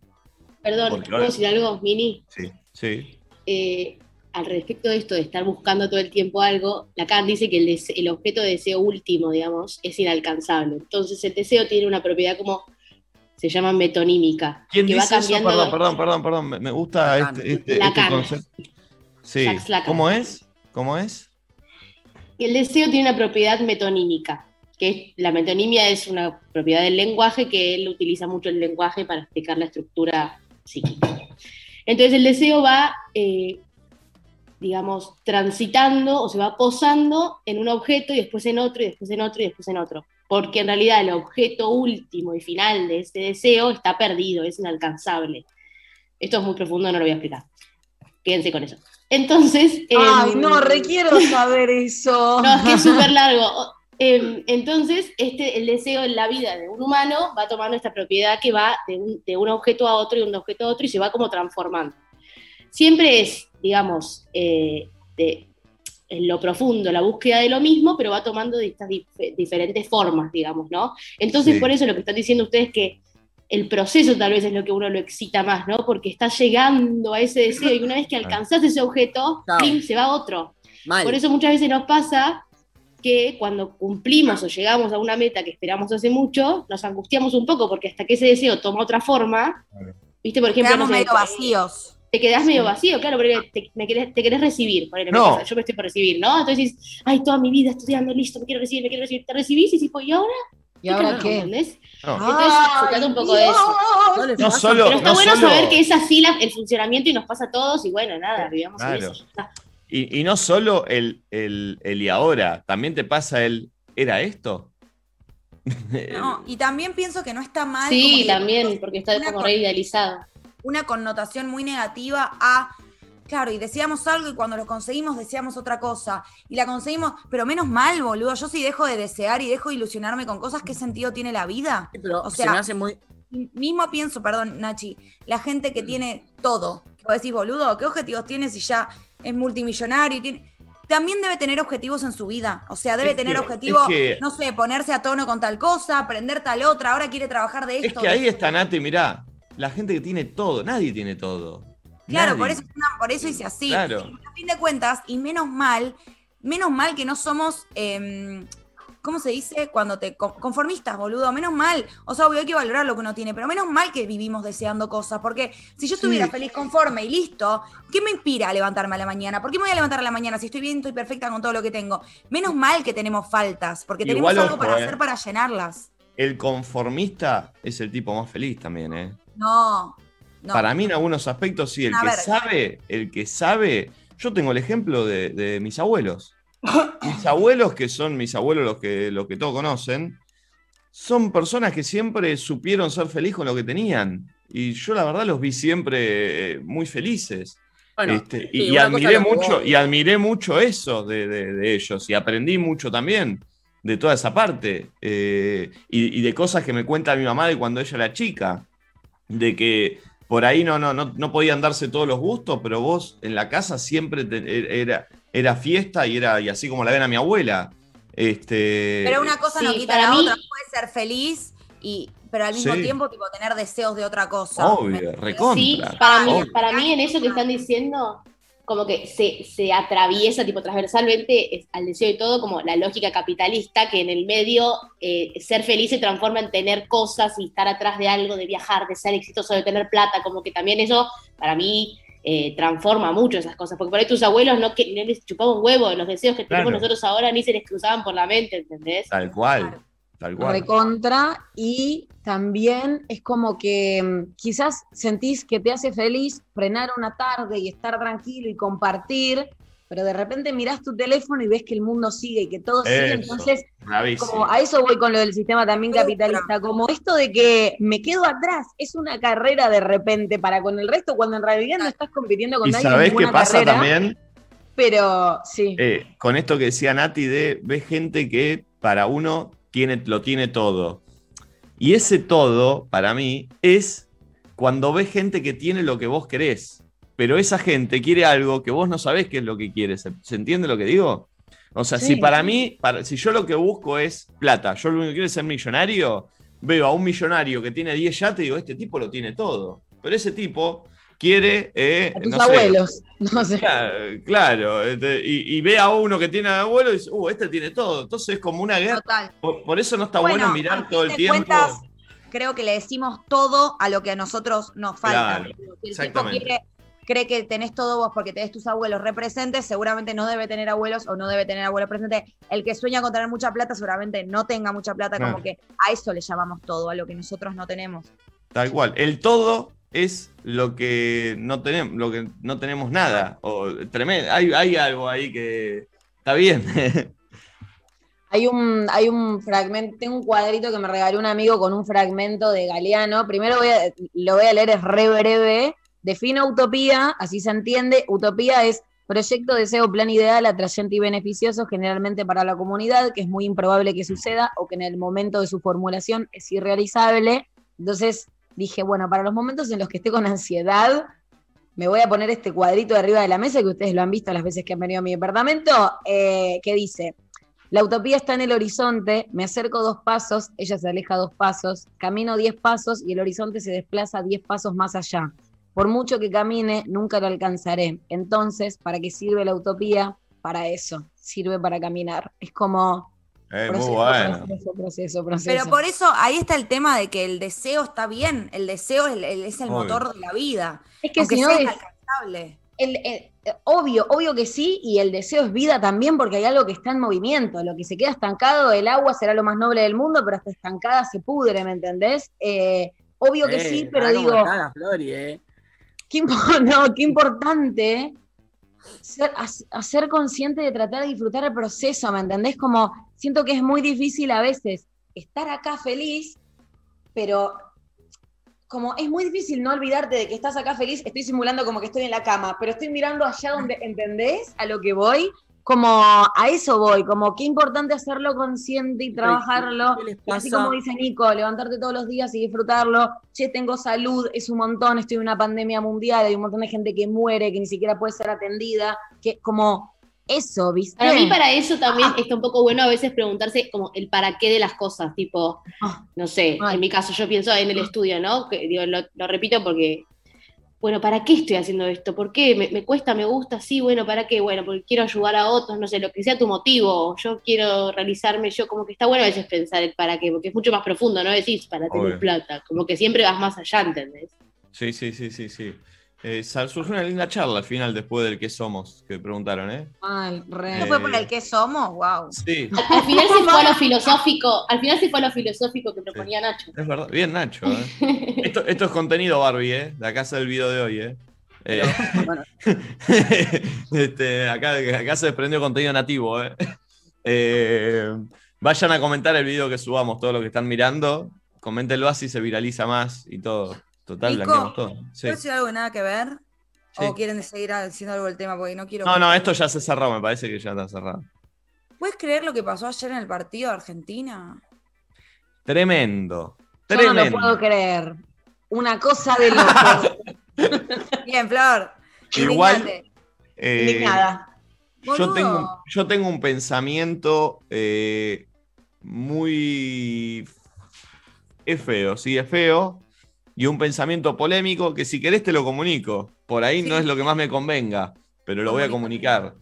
Perdón, Porque ¿puedo ahora- decir algo, Mini? Sí, sí. Eh, al respecto de esto de estar buscando todo el tiempo algo, Lacan dice que el, el objeto de deseo último, digamos, es inalcanzable. Entonces el deseo tiene una propiedad como se llama metonímica, ¿Quién que dice va eso? cambiando. Perdón, perdón, perdón, perdón. Me, gusta Lacan. este, este- este concepto. Sí. Jacques Lacan. ¿Cómo es? ¿Cómo es? El deseo tiene una propiedad metonímica, que es, la metonimia es una propiedad del lenguaje que él utiliza mucho el lenguaje para explicar la estructura psíquica. Entonces el deseo va, eh, digamos, transitando o se va posando en un objeto y después en otro y después en otro y después en otro. Porque en realidad el objeto último y final de ese deseo está perdido, es inalcanzable. Esto es muy profundo, no lo voy a explicar. Quédense con eso. Entonces... Ay, em, no, requiero saber eso. [laughs] no, es que es súper largo. [laughs] Em, entonces, este, el deseo en la vida de un humano va tomando esta propiedad que va de un, de un objeto a otro y un objeto a otro y se va como transformando. Siempre es, digamos, eh, de- en lo profundo la búsqueda de lo mismo, pero va tomando estas dif- diferentes formas, digamos, ¿no? Entonces, Sí. por eso lo que están diciendo ustedes que el proceso tal vez es lo que uno lo excita más, ¿no? Porque está llegando a ese deseo y una vez que alcanzás ese objeto, se va a otro. Mal. Por eso muchas veces nos pasa que cuando cumplimos o llegamos a una meta que esperamos hace mucho, nos angustiamos un poco porque hasta que ese deseo toma otra forma, viste, por ejemplo, Quedamos no sé, medio vacíos. Te quedás medio vacío, claro, porque te, me querés, te querés recibir, ponele, me No. pasa, yo me estoy por recibir, ¿no? Entonces dices, ay, toda mi vida estudiando, listo, me quiero recibir, me quiero recibir, te recibís y tipo, ¿y ahora? ¿Y ahora qué? ¿Entendés? No. Entonces, se trata un poco de eso. No solo- Pero está no bueno solo- saber que es así la- el funcionamiento y nos pasa a todos y bueno, nada, vivamos en Claro. eso. Y, y no solo el, el, el y ahora, también te pasa el ¿era esto? No, y también pienso que no está mal. Sí, también, porque está como co- re idealizado. Una connotación muy negativa a, claro, y decíamos algo y cuando lo conseguimos decíamos otra cosa. Y la conseguimos, pero menos mal, boludo. Yo si dejo de desear y dejo de ilusionarme con cosas, ¿qué sentido tiene la vida? Pero O se sea, me hace muy. Mismo pienso, perdón, Nachi, la gente que tiene todo, Vos decís, boludo, ¿qué objetivos tiene si ya es multimillonario? y tiene- También debe tener objetivos en su vida. O sea, debe Es tener que- objetivos, es que- no sé, ponerse a tono con tal cosa, aprender tal otra, ahora quiere trabajar de Es esto. que de ahí está Nati, mirá. La gente que tiene todo, nadie tiene todo. Claro, Nadie. por eso, por eso hice así. Claro. A fin de cuentas, y menos mal, menos mal que no somos, em, ¿cómo se dice? Cuando te con- conformistas, boludo. Menos mal. O sea, obvio hay que valorar lo que uno tiene, pero menos mal que vivimos deseando cosas. Porque si yo estuviera Sí. feliz, conforme y listo, ¿qué me inspira a levantarme a la mañana? ¿Por qué me voy a levantar a la mañana si estoy bien, estoy perfecta con todo lo que tengo? Menos mal que tenemos faltas, porque tenemos algo ojo, para eh. hacer para llenarlas. El conformista es el tipo más feliz también, ¿eh? No. no. Para mí, en algunos aspectos, sí. El que sabe, el que sabe. Yo tengo el ejemplo de, de mis abuelos. [laughs] mis abuelos, que son mis abuelos los que, los que todos conocen, son personas que siempre supieron ser feliz con lo que tenían. Y yo, la verdad, los vi siempre eh, muy felices. Bueno, Este, y, admiré mucho, y admiré mucho eso de, de- de ellos. Y aprendí mucho también de toda esa parte. eh, y, y de cosas que me cuenta mi mamá de cuando ella era chica. De que por ahí no, no, no, no podían darse todos los gustos, pero vos en la casa siempre te- era, era fiesta y era y así como la ven a mi abuela. Este, Pero una cosa no quita la mí- otra. Puede ser feliz, y, pero al mismo Sí. tiempo tipo, tener deseos de otra cosa. Obvio, recontra. Sí, para mí, para mí en eso que están diciendo, como que se, se atraviesa tipo transversalmente es- al deseo y todo, como la lógica capitalista, que en el medio eh, ser feliz se transforma en tener cosas y estar atrás de algo, de viajar, de ser exitoso, de tener plata, como que también eso para mí eh, transforma mucho esas cosas, porque por ahí tus abuelos no, que, no les chupaban un huevo, los deseos que tenemos Claro. nosotros ahora ni se les cruzaban por la mente, ¿entendés? Tal cual. Tal cual. recontra y también es como que mm, quizás sentís que te hace feliz frenar una tarde y estar tranquilo y compartir, pero de repente mirás tu teléfono y ves que el mundo sigue y que todo sigue, entonces como a eso voy con lo del sistema también capitalista, como esto de que me quedo atrás, es una carrera de repente para con el resto, cuando en realidad no estás compitiendo con ¿Y nadie en sabés qué ninguna pasa carrera, también? pero sí. Eh, con esto que decía Nati de ve gente que para uno tiene, lo tiene todo. Y ese todo, para mí, es cuando ves gente que tiene lo que vos querés. Pero esa gente quiere algo que vos no sabés qué es lo que quiere. ¿Se, se entiende lo que digo? O sea, Sí, si para mí, para, si yo lo que busco es plata, yo lo único que quiero es ser millonario, veo a un millonario que tiene 10 yates y digo, este tipo lo tiene todo. Pero ese tipo quiere, eh, A tus no sé, abuelos, [laughs] no sé. Claro, claro, este, y, y ve a uno que tiene abuelo y dice, uh, este tiene todo. Entonces es como una guerra. Total. Por, por eso no está Bueno, mirar todo el tiempo. cuentas, creo que le decimos todo a lo que a nosotros nos falta. Claro, Si el tipo exactamente. quiere- cree que tenés todo vos porque tenés tus abuelos representes, seguramente no debe tener abuelos o no debe tener abuelos presentes. El que sueña con tener mucha plata, seguramente no tenga mucha plata, Claro. como que a eso le llamamos todo, a lo que nosotros no tenemos. Tal cual. El todo es lo que no tenemos, lo que no tenemos nada. O, tremendo. Hay, hay algo ahí que está bien. [laughs] Hay un, hay un fragmento, tengo un cuadrito que me regaló un amigo con un fragmento de Galeano. Primero voy lo voy a leer, es re breve. Defino utopía, así se entiende. Utopía es proyecto, deseo, plan ideal, atrayente y beneficioso, generalmente para la comunidad, que es muy improbable que suceda o que en el momento de su formulación es irrealizable. Entonces dije, bueno, para los momentos en los que esté con ansiedad, me voy a poner este cuadrito de arriba de la mesa, que ustedes lo han visto las veces que han venido a mi departamento, eh, que dice, la utopía está en el horizonte, me acerco dos pasos, ella se aleja dos pasos, camino diez pasos y el horizonte se desplaza diez pasos más allá. Por mucho que camine, nunca lo alcanzaré. Entonces, ¿para qué sirve la utopía? Para eso, sirve para caminar. Es como Eh, muy bueno. proceso, proceso, proceso. Pero por eso ahí está el tema de que el deseo está bien, el deseo es el, es motor de la vida. Es que si no es-. El- el- obvio, obvio que sí, y el deseo es vida también, porque hay algo que está en movimiento. Lo que se queda estancado, el agua será lo más noble del mundo, pero hasta estancada se pudre, ¿me entendés? Eh, obvio que Eh, sí, pero digo, la Flori, eh. qué, [laughs] no, qué importante ser, hacer consciente de tratar de disfrutar el proceso, ¿me entendés? Como siento que es muy difícil a veces estar acá feliz, pero como es muy difícil no olvidarte de que estás acá feliz, estoy simulando como que estoy en la cama, pero estoy mirando allá donde, [laughs] ¿entendés? A lo que voy. como a eso voy, como qué importante hacerlo consciente y trabajarlo. ¿Qué les Y así como dice Nico, levantarte todos los días y disfrutarlo. Che, tengo salud, es un montón, estoy en una pandemia mundial, hay un montón de gente que muere, que ni siquiera puede ser atendida, que como eso, ¿viste? Para mí, para eso también está un poco bueno a veces preguntarse como el para qué de las cosas, tipo, no sé, en mi caso yo pienso en el estudio, ¿no? Que, digo, lo, lo repito porque, bueno, ¿para qué estoy haciendo esto? ¿Por qué? ¿Me, me cuesta? ¿Me gusta? Sí, bueno, ¿para qué? Bueno, porque quiero ayudar a otros, no sé, lo que sea tu motivo, yo quiero realizarme, yo como que está bueno a veces pensar el para qué, porque es mucho más profundo, ¿no? Decís, para tener Obvio. plata, como que siempre vas más allá, ¿entendés? Sí, sí, sí, sí, sí. Eh, surgió una linda charla al final después del qué somos, que preguntaron, ¿eh? Mal, re. ¿No fue por el que somos? Wow. Sí, [laughs] Al, al final se fue a lo filosófico, al final se fue a lo filosófico que proponía Nacho. es verdad. Bien, Nacho. ¿eh? [laughs] Esto, esto es contenido Barbie, ¿eh? De acá sale el video de hoy, ¿eh? Eh, [laughs] este, acá, acá se desprendió contenido nativo, ¿eh? Eh, Vayan a comentar el video que subamos, todo lo que están mirando. Coméntenlo así se viraliza más y todo. Total, Nico, blanqueamos todo. Sí. ¿Puedo decir algo que nada que ver? Sí. ¿O quieren seguir haciendo algo del tema? Porque no quiero. No, no, esto ya se cerró, me parece que ya está cerrado. ¿Puedes creer lo que pasó ayer en el partido de Argentina? Tremendo. Yo no lo Tremendo. puedo creer. Una cosa de loco. [laughs] Bien, Flor. Igual, eh, Indignada. yo, tengo, yo tengo un pensamiento eh, muy. Es feo, sí, es feo. Y un pensamiento polémico que si querés te lo comunico. Por ahí no es lo que más me convenga, pero lo voy a comunicar.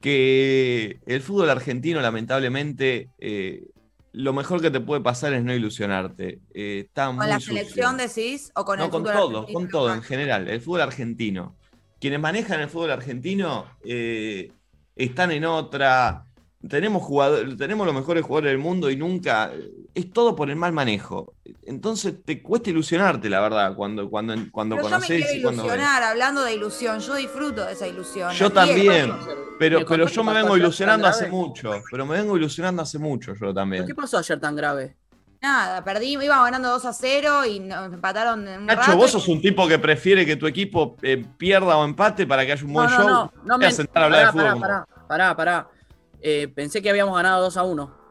Que el fútbol argentino, lamentablemente, eh, lo mejor que te puede pasar es no ilusionarte. Eh, está ¿Con muy la sucio. selección decís? ¿O con no, el con fútbol todo, argentino? con todo en general. El fútbol argentino. Quienes manejan el fútbol argentino eh, están en otra. Tenemos jugadores, tenemos los mejores jugadores del mundo y nunca. Es todo por el mal manejo. Entonces te cuesta ilusionarte, la verdad, cuando, cuando, cuando Pero yo me conoces quiero y cuando ves. hablando de ilusión. Yo disfruto de esa ilusión. Yo también, pero, ¿Me pero yo me vengo ilusionando hace mucho. Pero me vengo ilusionando hace mucho yo también. ¿Qué pasó ayer tan grave? Nada, perdí, íbamos ganando 2 a 0 y nos empataron en un Nacho, rato vos y- sos un tipo que prefiere que tu equipo eh, pierda o empate para que haya un buen no, no, show. no, no Voy a me. sentar a hablar de pará, fútbol. pará, como- pará, pará, pará. Eh, pensé que habíamos ganado 2 a 1.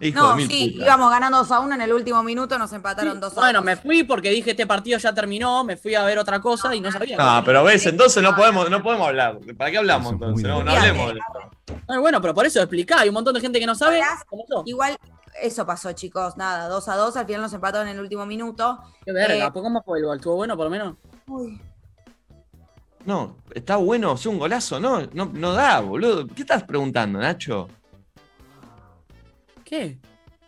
Hijo No, de mil sí, putas. íbamos ganando 2 a 1 en el último minuto, nos empataron 2 a 1. Bueno, me fui porque dije este partido ya terminó, me fui a ver otra cosa y no sabía. No, pero ves, entonces no podemos, no podemos hablar. ¿Para qué hablamos entonces? No, no hablemos de esto. Ay, bueno, pero por eso explicá, hay un montón de gente que no sabe. Igual, eso pasó, chicos. Nada, 2 a 2, al final nos empataron en el último minuto. Qué verga, Eh, ¿cómo fue el gol? ¿Estuvo bueno por lo menos? uy, No, está bueno, es un golazo, no, no, no da, boludo. ¿Qué estás preguntando, Nacho? ¿Qué?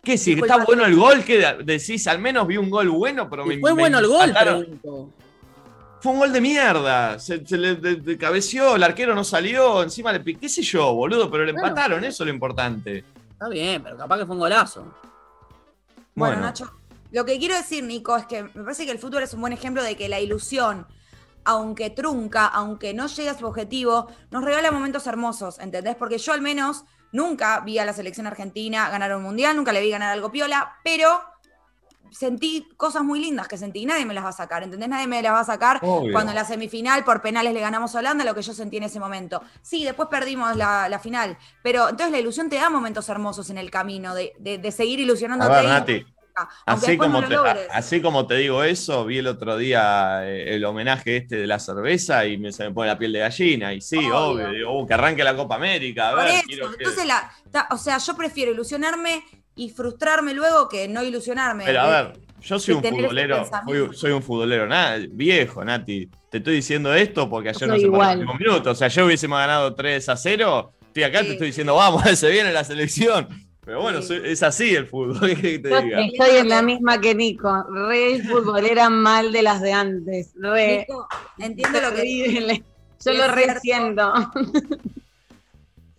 ¿Qué si está bueno el gol? ¿Qué decís? Al menos vi un gol bueno, pero me. Fue me bueno el gol, pregunto. Fue un gol de mierda. Se, se le de- de- cabeció, el arquero no salió, encima le piqué, qué sé yo, boludo, pero le Bueno. empataron, eso es lo importante. Está bien, pero capaz que fue un golazo. Bueno, Bueno. Nacho, lo que quiero decir, Nico, es que me parece que el fútbol es un buen ejemplo de que la ilusión, aunque trunca, aunque no llegue a su objetivo, nos regala momentos hermosos, ¿entendés? Porque yo al menos nunca vi a la selección argentina ganar un mundial, nunca le vi ganar algo piola, pero sentí cosas muy lindas que sentí, nadie me las va a sacar, ¿entendés? Nadie me las va a sacar Obvio. cuando en la semifinal por penales le ganamos a Holanda, lo que yo sentí en ese momento. Sí, después perdimos la, la final, pero entonces la ilusión te da momentos hermosos en el camino, de, de- de seguir A ilusionándote. ver, Nati, aunque Así después como, no te, así como te digo eso, vi el otro día eh, el homenaje este de la cerveza y me, se me pone la piel de gallina. Y sí, Obvio. obvio, digo, uh, que arranque la Copa América. A Por ver, eso, quiero que- entonces la, ta- o sea, yo prefiero ilusionarme y frustrarme luego que no ilusionarme. Pero a ver, yo soy un ese futbolero, soy, soy un futbolero na- viejo, Nati. Te estoy diciendo esto porque ayer no se igual. un minuto. O sea, yo hubiésemos ganado 3 a 0. Estoy acá, te estoy diciendo, vamos, [laughs] se viene la selección. Pero bueno, soy- es así el fútbol. [laughs] ¿qué querés que te Yo diga? estoy en la misma que Nico. Re futbolera mal de las de antes. Re. Nico, entiendo lo que Terrible. Yo lo resiento.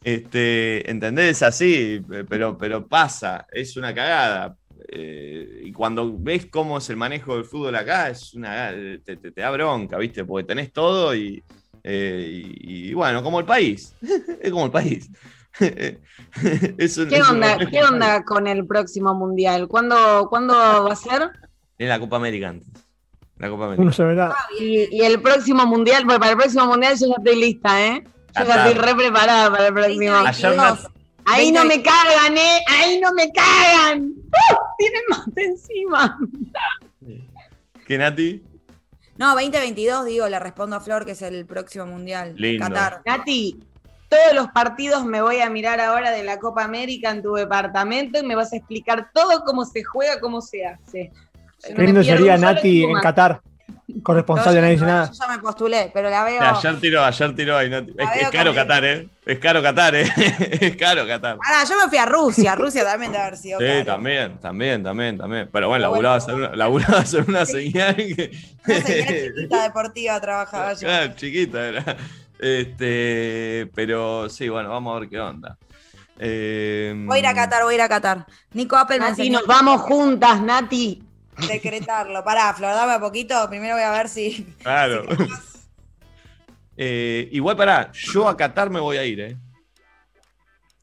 Este, ¿entendés? Es así, pero, pero pasa, es una cagada. Eh, y cuando ves cómo es el manejo del fútbol acá, es una te, te- te da bronca, ¿viste? Porque tenés todo y, eh, y- y bueno, como el país. [laughs] es como el país. [laughs] ¿Qué onda, ¿qué onda con el próximo mundial? ¿Cuándo, ¿cuándo va a ser? En la Copa América antes. La Copa América. Uno se verá. Y, y el próximo mundial, porque para el próximo mundial yo ya estoy lista, ¿eh? Yo ya estoy re preparada para el próximo. Nat- Ahí no me cagan, ¿eh? Ahí no me cagan. ¡Uh! Tienen más encima. [laughs] ¿Qué, Nati? No, 2022, digo, le respondo a Flor, que es el próximo mundial. Lindo. Qatar. Nati, todos los partidos me voy a mirar ahora de la Copa América en tu departamento y me vas a explicar todo cómo se juega, cómo se hace. No Qué lindo sería Nati en. Qatar. Corresponsal de Nadie Dice Nada. Yo ya me postulé, pero la veo. Ayer tiró, ayer tiró ahí, Nati. Es, es caro Qatar, ¿eh? Es caro Qatar, ¿eh? [laughs] es caro Qatar. Ah, yo me fui a Rusia. Rusia también debe haber sido. Sí, caro. también, también, también, también. Pero bueno, Pero bueno. laburaba a hacer laburaba hacer una señal que. Una señal [laughs] chiquita deportiva trabajaba yo. Claro, chiquita era. Este, pero sí, bueno, vamos a ver qué onda. Eh, Voy a ir a Qatar, voy a ir a Qatar. Nico Apple Nati, nos vamos juntas, Nati. decretarlo. Pará, Flor, dame a poquito. Primero voy a ver si. Claro. Eh, igual pará, yo a Qatar me voy a ir, ¿eh?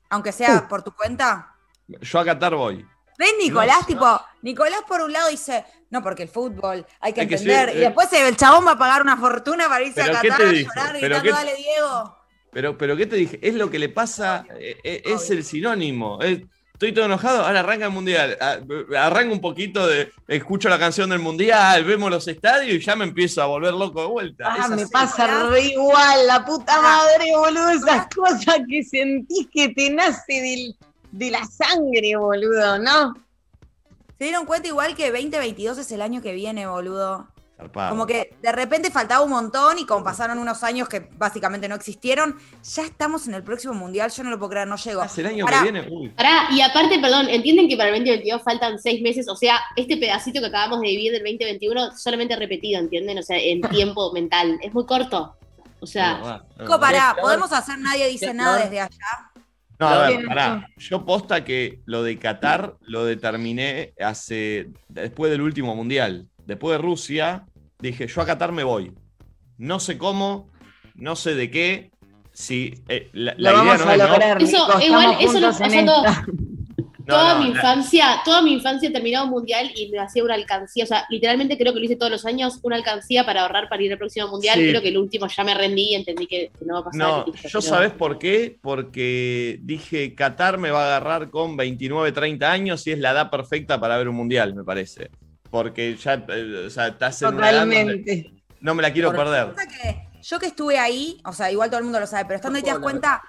Aunque sea por tu cuenta. Yo a Qatar voy. ¿Ves, Nicolás? No, tipo, Nicolás por un lado dice, no, porque el fútbol hay que Hay que entender. y eh. después el chabón va a pagar una fortuna para irse a ¿Pero qué Qatar a llorar ¿Pero gritando, qué- dale, Diego. Pero, pero ¿qué te dije? Es lo que le pasa, eh, eh, es el sinónimo. Es- estoy todo enojado, ahora arranca el mundial. Ah, Arranca un poquito de. Escucho la canción del mundial, vemos los estadios y ya me empiezo a volver loco de vuelta. Ah, me pasa re igual, la puta madre, boludo. Esas cosas que sentís que te nace del- de la sangre, boludo, ¿no? Se dieron cuenta igual que 2022 es el año que viene, boludo. Zarpado. Como que de repente faltaba un montón y como pasaron unos años que básicamente no existieron, ya estamos en el próximo mundial. Yo no lo puedo creer, no llego. Hace el año Pará, que viene. Uy. Pará, y aparte, perdón, entienden que para el 2022 faltan seis meses, o sea, este pedacito que acabamos de vivir del 2021 solamente repetido, ¿entienden? O sea, en [laughs] tiempo mental. Es muy corto. O sea, Nico, pará, Flor. podemos hacer nadie dice nada desde allá. No, a ver, pará. Yo posta que lo de Qatar lo determiné hace. después del último mundial. Después de Rusia, dije, yo a Qatar me voy. No sé cómo, no sé de qué. Si eh, la, la Lo idea vamos no a es. ¿no? Eso, igual, eso a todos. [laughs] toda no, mi infancia, toda mi infancia terminaba un mundial y me hacía una alcancía. O sea, literalmente creo que lo hice todos los años, una alcancía para ahorrar para ir al próximo mundial. Sí. Creo que el último ya me rendí y entendí que, que no va a pasar. No, y listo, yo pero- sabés por qué, porque dije Qatar me va a agarrar con 29, 30 años y es la edad perfecta para ver un mundial, me parece. Porque ya, eh, o sea, estás en una edad donde Totalmente. no me la quiero Por- perder. Que yo que estuve ahí, o sea, igual todo el mundo lo sabe, pero estando ahí te das cuenta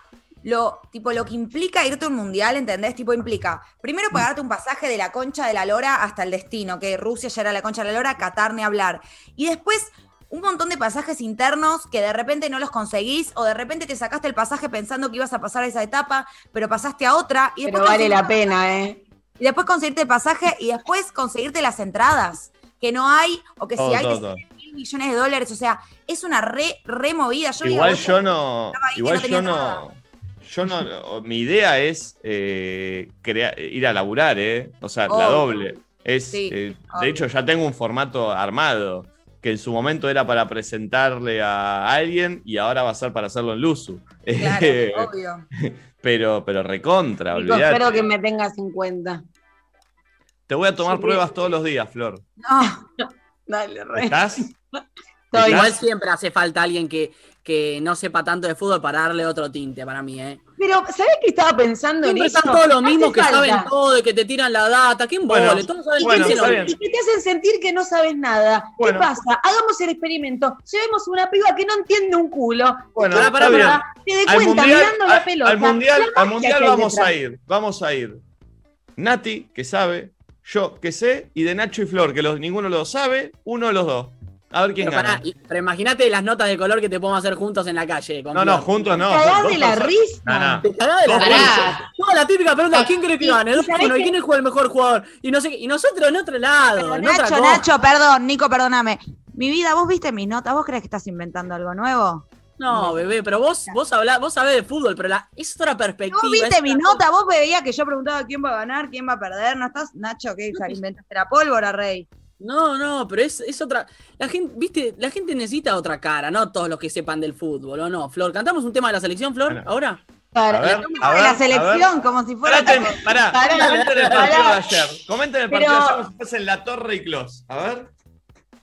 lo, tipo, lo que implica irte a un mundial, ¿entendés? Tipo, implica primero pagarte un pasaje de la concha de la lora hasta el destino, que Rusia ya era la concha de la lora, Qatar ni hablar. Y después un montón de pasajes internos que de repente no los conseguís o de repente te sacaste el pasaje pensando que ibas a pasar a esa etapa, pero pasaste a otra y después Pero vale la pena, ¿eh? y después conseguirte el pasaje y después conseguirte las entradas que no hay o que si hay todo, todo. mil millones de dólares, o sea, es una re removida. Yo Igual digo, yo no. estaba ahí que Igual no tenía yo nada. Yo no. Mi idea es eh, crea- ir a laburar, ¿eh? O sea, la doble. Es, Sí, eh, de hecho, ya tengo un formato armado que en su momento era para presentarle a alguien y ahora va a ser para hacerlo en Luzu. Claro, [laughs] obvio. pero, pero recontra, olvidate. espero que me tengas en cuenta. Te voy a tomar Sí. pruebas todos los días, Flor. No, [laughs] Dale, re. ¿Estás? Igual siempre hace falta alguien que, que no sepa tanto de fútbol para darle otro tinte para mí, ¿eh? Pero, ¿sabés qué estaba pensando Siempre en eso? están todos los mismos que falta. saben todo y que te tiran la data. ¿Quién Bueno, vole? Todos saben bueno, quién se lo Y que te hacen sentir que no sabes nada. Bueno. ¿Qué pasa? Hagamos el experimento. Llevemos una piba que no entiende un culo. Bueno, Pará, está pará, bien. pará. Te dé Al cuenta mundial, mirando la al- pelota. al mundial, al mundial vamos a ir. Vamos a ir. Nati, que sabe, yo que sé, y de Nacho y Flor, que los, ninguno de los dos sabe, uno de los dos. A ver quién Pero, gana. y- pero imagínate las notas de color que te podemos hacer juntos en la calle. con No, no, juntos no. Te cagás de la risa. No, no. Te cagás de la risa. No, la típica pregunta, ¿quién cree que gane? bueno, ¿y que- quién es el mejor jugador? Y no sé qué- y nosotros en otro lado, en Nacho. Nacho, perdón, Nico, perdóname. Mi vida, ¿vos viste mis notas? ¿Vos crees que estás inventando algo nuevo? No, bebé, pero vos, vos hablás, vos sabés de fútbol, pero la, es otra perspectiva. ¿Vos viste otra notas? ¿Vos veías que yo preguntaba quién va a ganar, quién va a perder? ¿No estás, Nacho, qué inventaste la pólvora, rey? No, no, pero es, es otra. La gente, viste, la gente necesita otra cara, no todos los que sepan del fútbol, ¿o no? Flor, ¿cantamos un tema de la selección, Flor? Bueno. ¿Ahora? Para, A ver, la a selección, como si fuera. Pará, pará, Pará, comenten el pará. partido de ayer. Comenten el partido Pero- de ayer como si fuesen la Torre y Clos. A ver.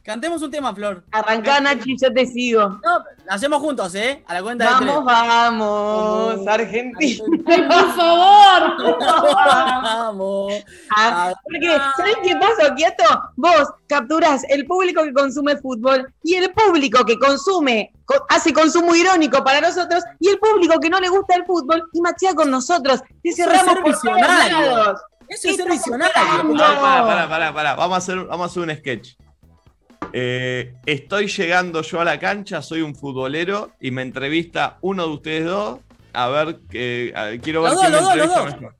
Cantemos un tema, Flor. Arrancá, Nachi, yo te sigo. No, lo hacemos juntos, ¿eh? A la cuenta de Vamos, tres. vamos, Argentina. por favor. Vamos. Ah, porque, ¿sabes qué pasa, Quieto? Vos capturás el público que consume fútbol y el público que consume, co- hace consumo irónico para nosotros y el público que no le gusta el fútbol y machea con nosotros. Te Eso es cerramos ser por todos visionario. lados. Eso es ser Estamos visionario. hablando. Pará, pará, pará, pará, pará. Vamos a hacer, vamos a hacer un sketch. Eh, estoy llegando yo a la cancha, soy un futbolero y me entrevista uno de ustedes dos. A ver, que, a ver, quiero ver Los quién dos, me los dos, los entrevista mejor.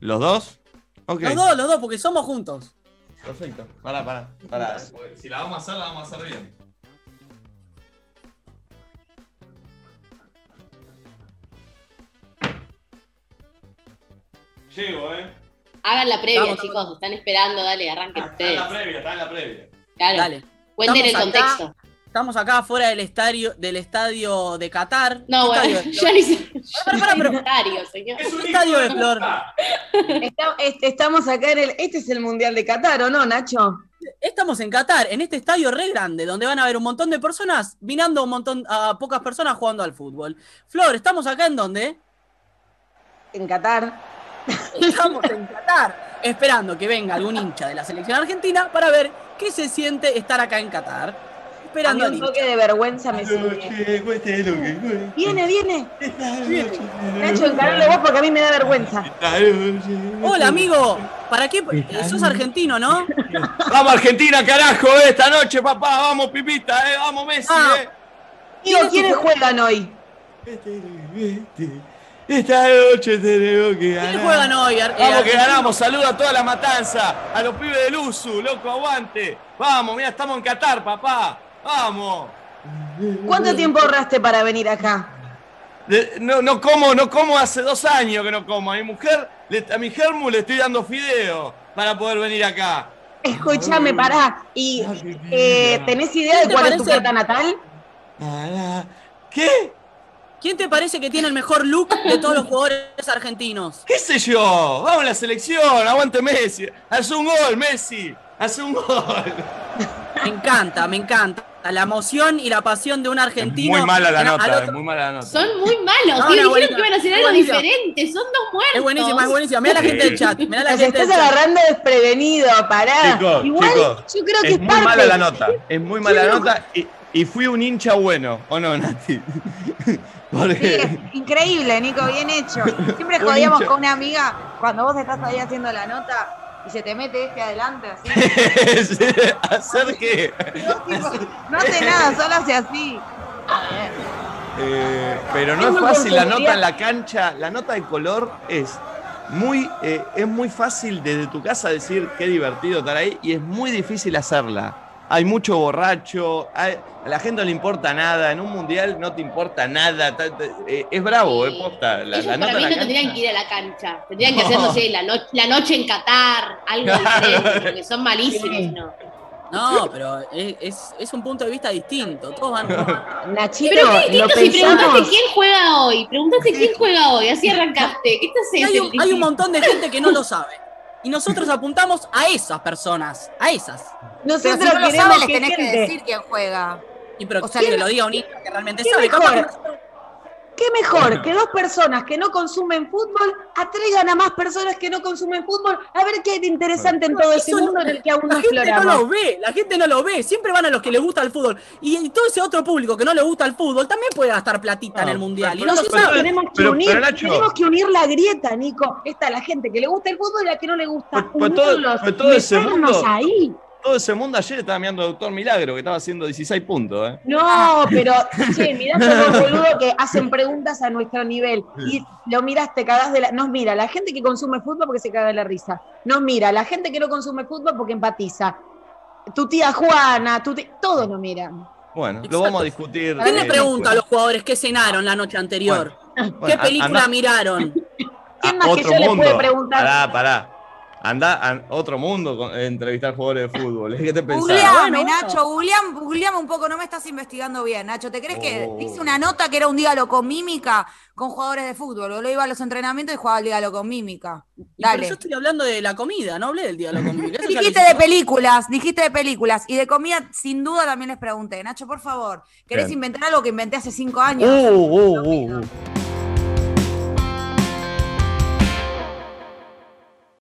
¿Los dos? Los dos, los dos, porque somos juntos. Perfecto. Pará, pará, pará. Si la vamos a hacer, la vamos a hacer bien. Llego, ¿eh? Hagan la previa, Vamos, chicos. Están esperando, dale, arranquen Está en ustedes. la previa, está en la previa. Claro. Dale. Cuenten el acá- contexto. Estamos acá afuera del estadio, del estadio de Qatar. No, ¿Qué bueno, estadio es? [laughs] ya ni sé. Pará, pero- Estadio, señor. ¿Qué estadio es, Flor? Está- este, estamos acá en el. Este es el Mundial de Qatar, ¿o no, Nacho? Estamos en Qatar, en este estadio re grande, donde van a haber un montón de personas, mirando un montón, a pocas personas jugando al fútbol. Flor, ¿estamos acá en dónde? En Qatar. Estamos en Qatar, esperando que venga algún hincha de la selección argentina para ver qué se siente estar acá en Qatar. A mí Esperando un toque de vergüenza me sube. Viene, viene. Nacho, encaralo vos porque a mí me da vergüenza. Hola, amigo. ¿Para qué? Sos argentino, ¿no? [laughs] Vamos Argentina, carajo, eh, esta noche, papá, vamos Pipita, eh, vamos Messi, Ah. eh. Digo, ¿quiénes juegan hoy? Esta noche tenemos que ganar. ¿Quiénes juegan hoy? Ar- eh, Vamos que ganamos, saluda a toda la matanza, a los pibes del USU, loco, aguante. Vamos, mira, estamos en Qatar, papá. Vamos. ¿Cuánto tiempo ahorraste para venir acá? De- no, no como, no como hace dos años que no como. A mi mujer, le- a mi germu le estoy dando fideo para poder venir acá. Escúchame, pará. ¿Y eh, tenés idea ¿Qué de cuál es tu carta natal? ¿Qué? ¿Quién te parece que tiene el mejor look de todos los jugadores argentinos? ¿Qué sé yo? Vamos a la selección, aguante Messi. Hace un gol, Messi. Hace un gol. Me encanta, me encanta. La emoción y la pasión de un argentino. Muy mala la nota, otro- es muy mala la nota. Son muy malos. No, tío, dijeron buenísima. que iban a hacer algo diferente. Son dos muertos. Es buenísima, es buenísima. Mira la gente del chat. Mira la Nos gente del estás chat. agarrando desprevenido, pará. Chicos, Igual, chicos, yo creo que es es, muy parte. mala la nota. Es muy mala la nota y, y fui un hincha bueno, ¿o no, Nati? [laughs] Porque Sí, increíble, Nico, bien hecho. Siempre jodíamos hincha. con una amiga cuando vos estás ahí haciendo la nota y se te mete este adelante así. [laughs] hacer que No hace nada, solo hace así. Eh, pero no Es es fácil la nota en la cancha. La nota de color es muy, eh, es muy fácil desde tu casa decir qué divertido estar ahí y es muy difícil hacerla. Hay mucho borracho, hay- a la gente no le importa nada. En un mundial no te importa nada. ta- ta- eh, es bravo, eh, posta. La, Ellos la para mí no la tendrían que ir a la cancha. Tendrían que hacer, no sé, la, no- la noche en Qatar, algo [laughs] diferente, porque son malísimos, ¿no? No, pero es, es- es un punto de vista distinto. Todos van. [laughs] Nachito, Pero qué lo distinto si preguntaste quién juega hoy. Preguntaste quién juega hoy, así arrancaste. Hay, un, hay montón de gente que no lo sabe. Y nosotros apuntamos a esas personas. A esas. Nosotros Pero si no lo sabes, les que tenés que gente- decir quién juega. Y pero O sea, que ¿quién- lo diga un hincha que realmente ¿Qué sabe. mejor? ¿Qué mejor que dos personas que no consumen fútbol atraigan a más personas que no consumen fútbol a ver qué hay de interesante en todo ese mundo en el que aún no La gente no exploramos? lo ve, la gente no lo ve. Siempre van a los que les gusta el fútbol. Y, todo ese otro público que no le gusta el fútbol también puede gastar platita en el mundial. y Nosotros tenemos que, pero- unir, Nacho- tenemos que unir la grieta, Nico. Está la gente que le gusta el fútbol y la que no le gusta. Pues todo- pues todo ese mundo- ahí. Todo ese mundo ayer estaba mirando a Doctor Milagro, que estaba haciendo 16 puntos, ¿eh? No, pero, che, mirá todos los [laughs] boludos que hacen preguntas a nuestro nivel. Y lo mirás, te cagás de la. Nos mira la gente que consume fútbol porque se caga de la risa. Nos mira la gente que no consume fútbol porque empatiza. Tu tía Juana, tu tía- todos nos miran. Bueno, Exacto. lo vamos a discutir. ¿Quién le eh, pregunta a los jugadores qué cenaron la noche anterior? Bueno, ¿Qué a- película anda- miraron? [laughs] ¿Quién más que otro yo mundo. puede preguntar? Pará, pará. Anda a otro mundo con- eh, entrevistar jugadores de fútbol. ¿Qué te pensás? Googleame. Nacho, googleame, googleame un poco, no me estás investigando bien, Nacho. ¿Te crees que Oh. hice una nota que era un dígalo con mímica con jugadores de fútbol? Lo iba a los entrenamientos y jugaba el dígalo con mímica. Y pero Dale. yo estoy hablando de la comida, no hablé del diálogo ya lo Dijiste de películas, dijiste de películas. Y de comida, sin duda, también les pregunté. Nacho, por favor, ¿querés Bien. inventar algo que inventé hace cinco años? Uh, uh, uh, uh.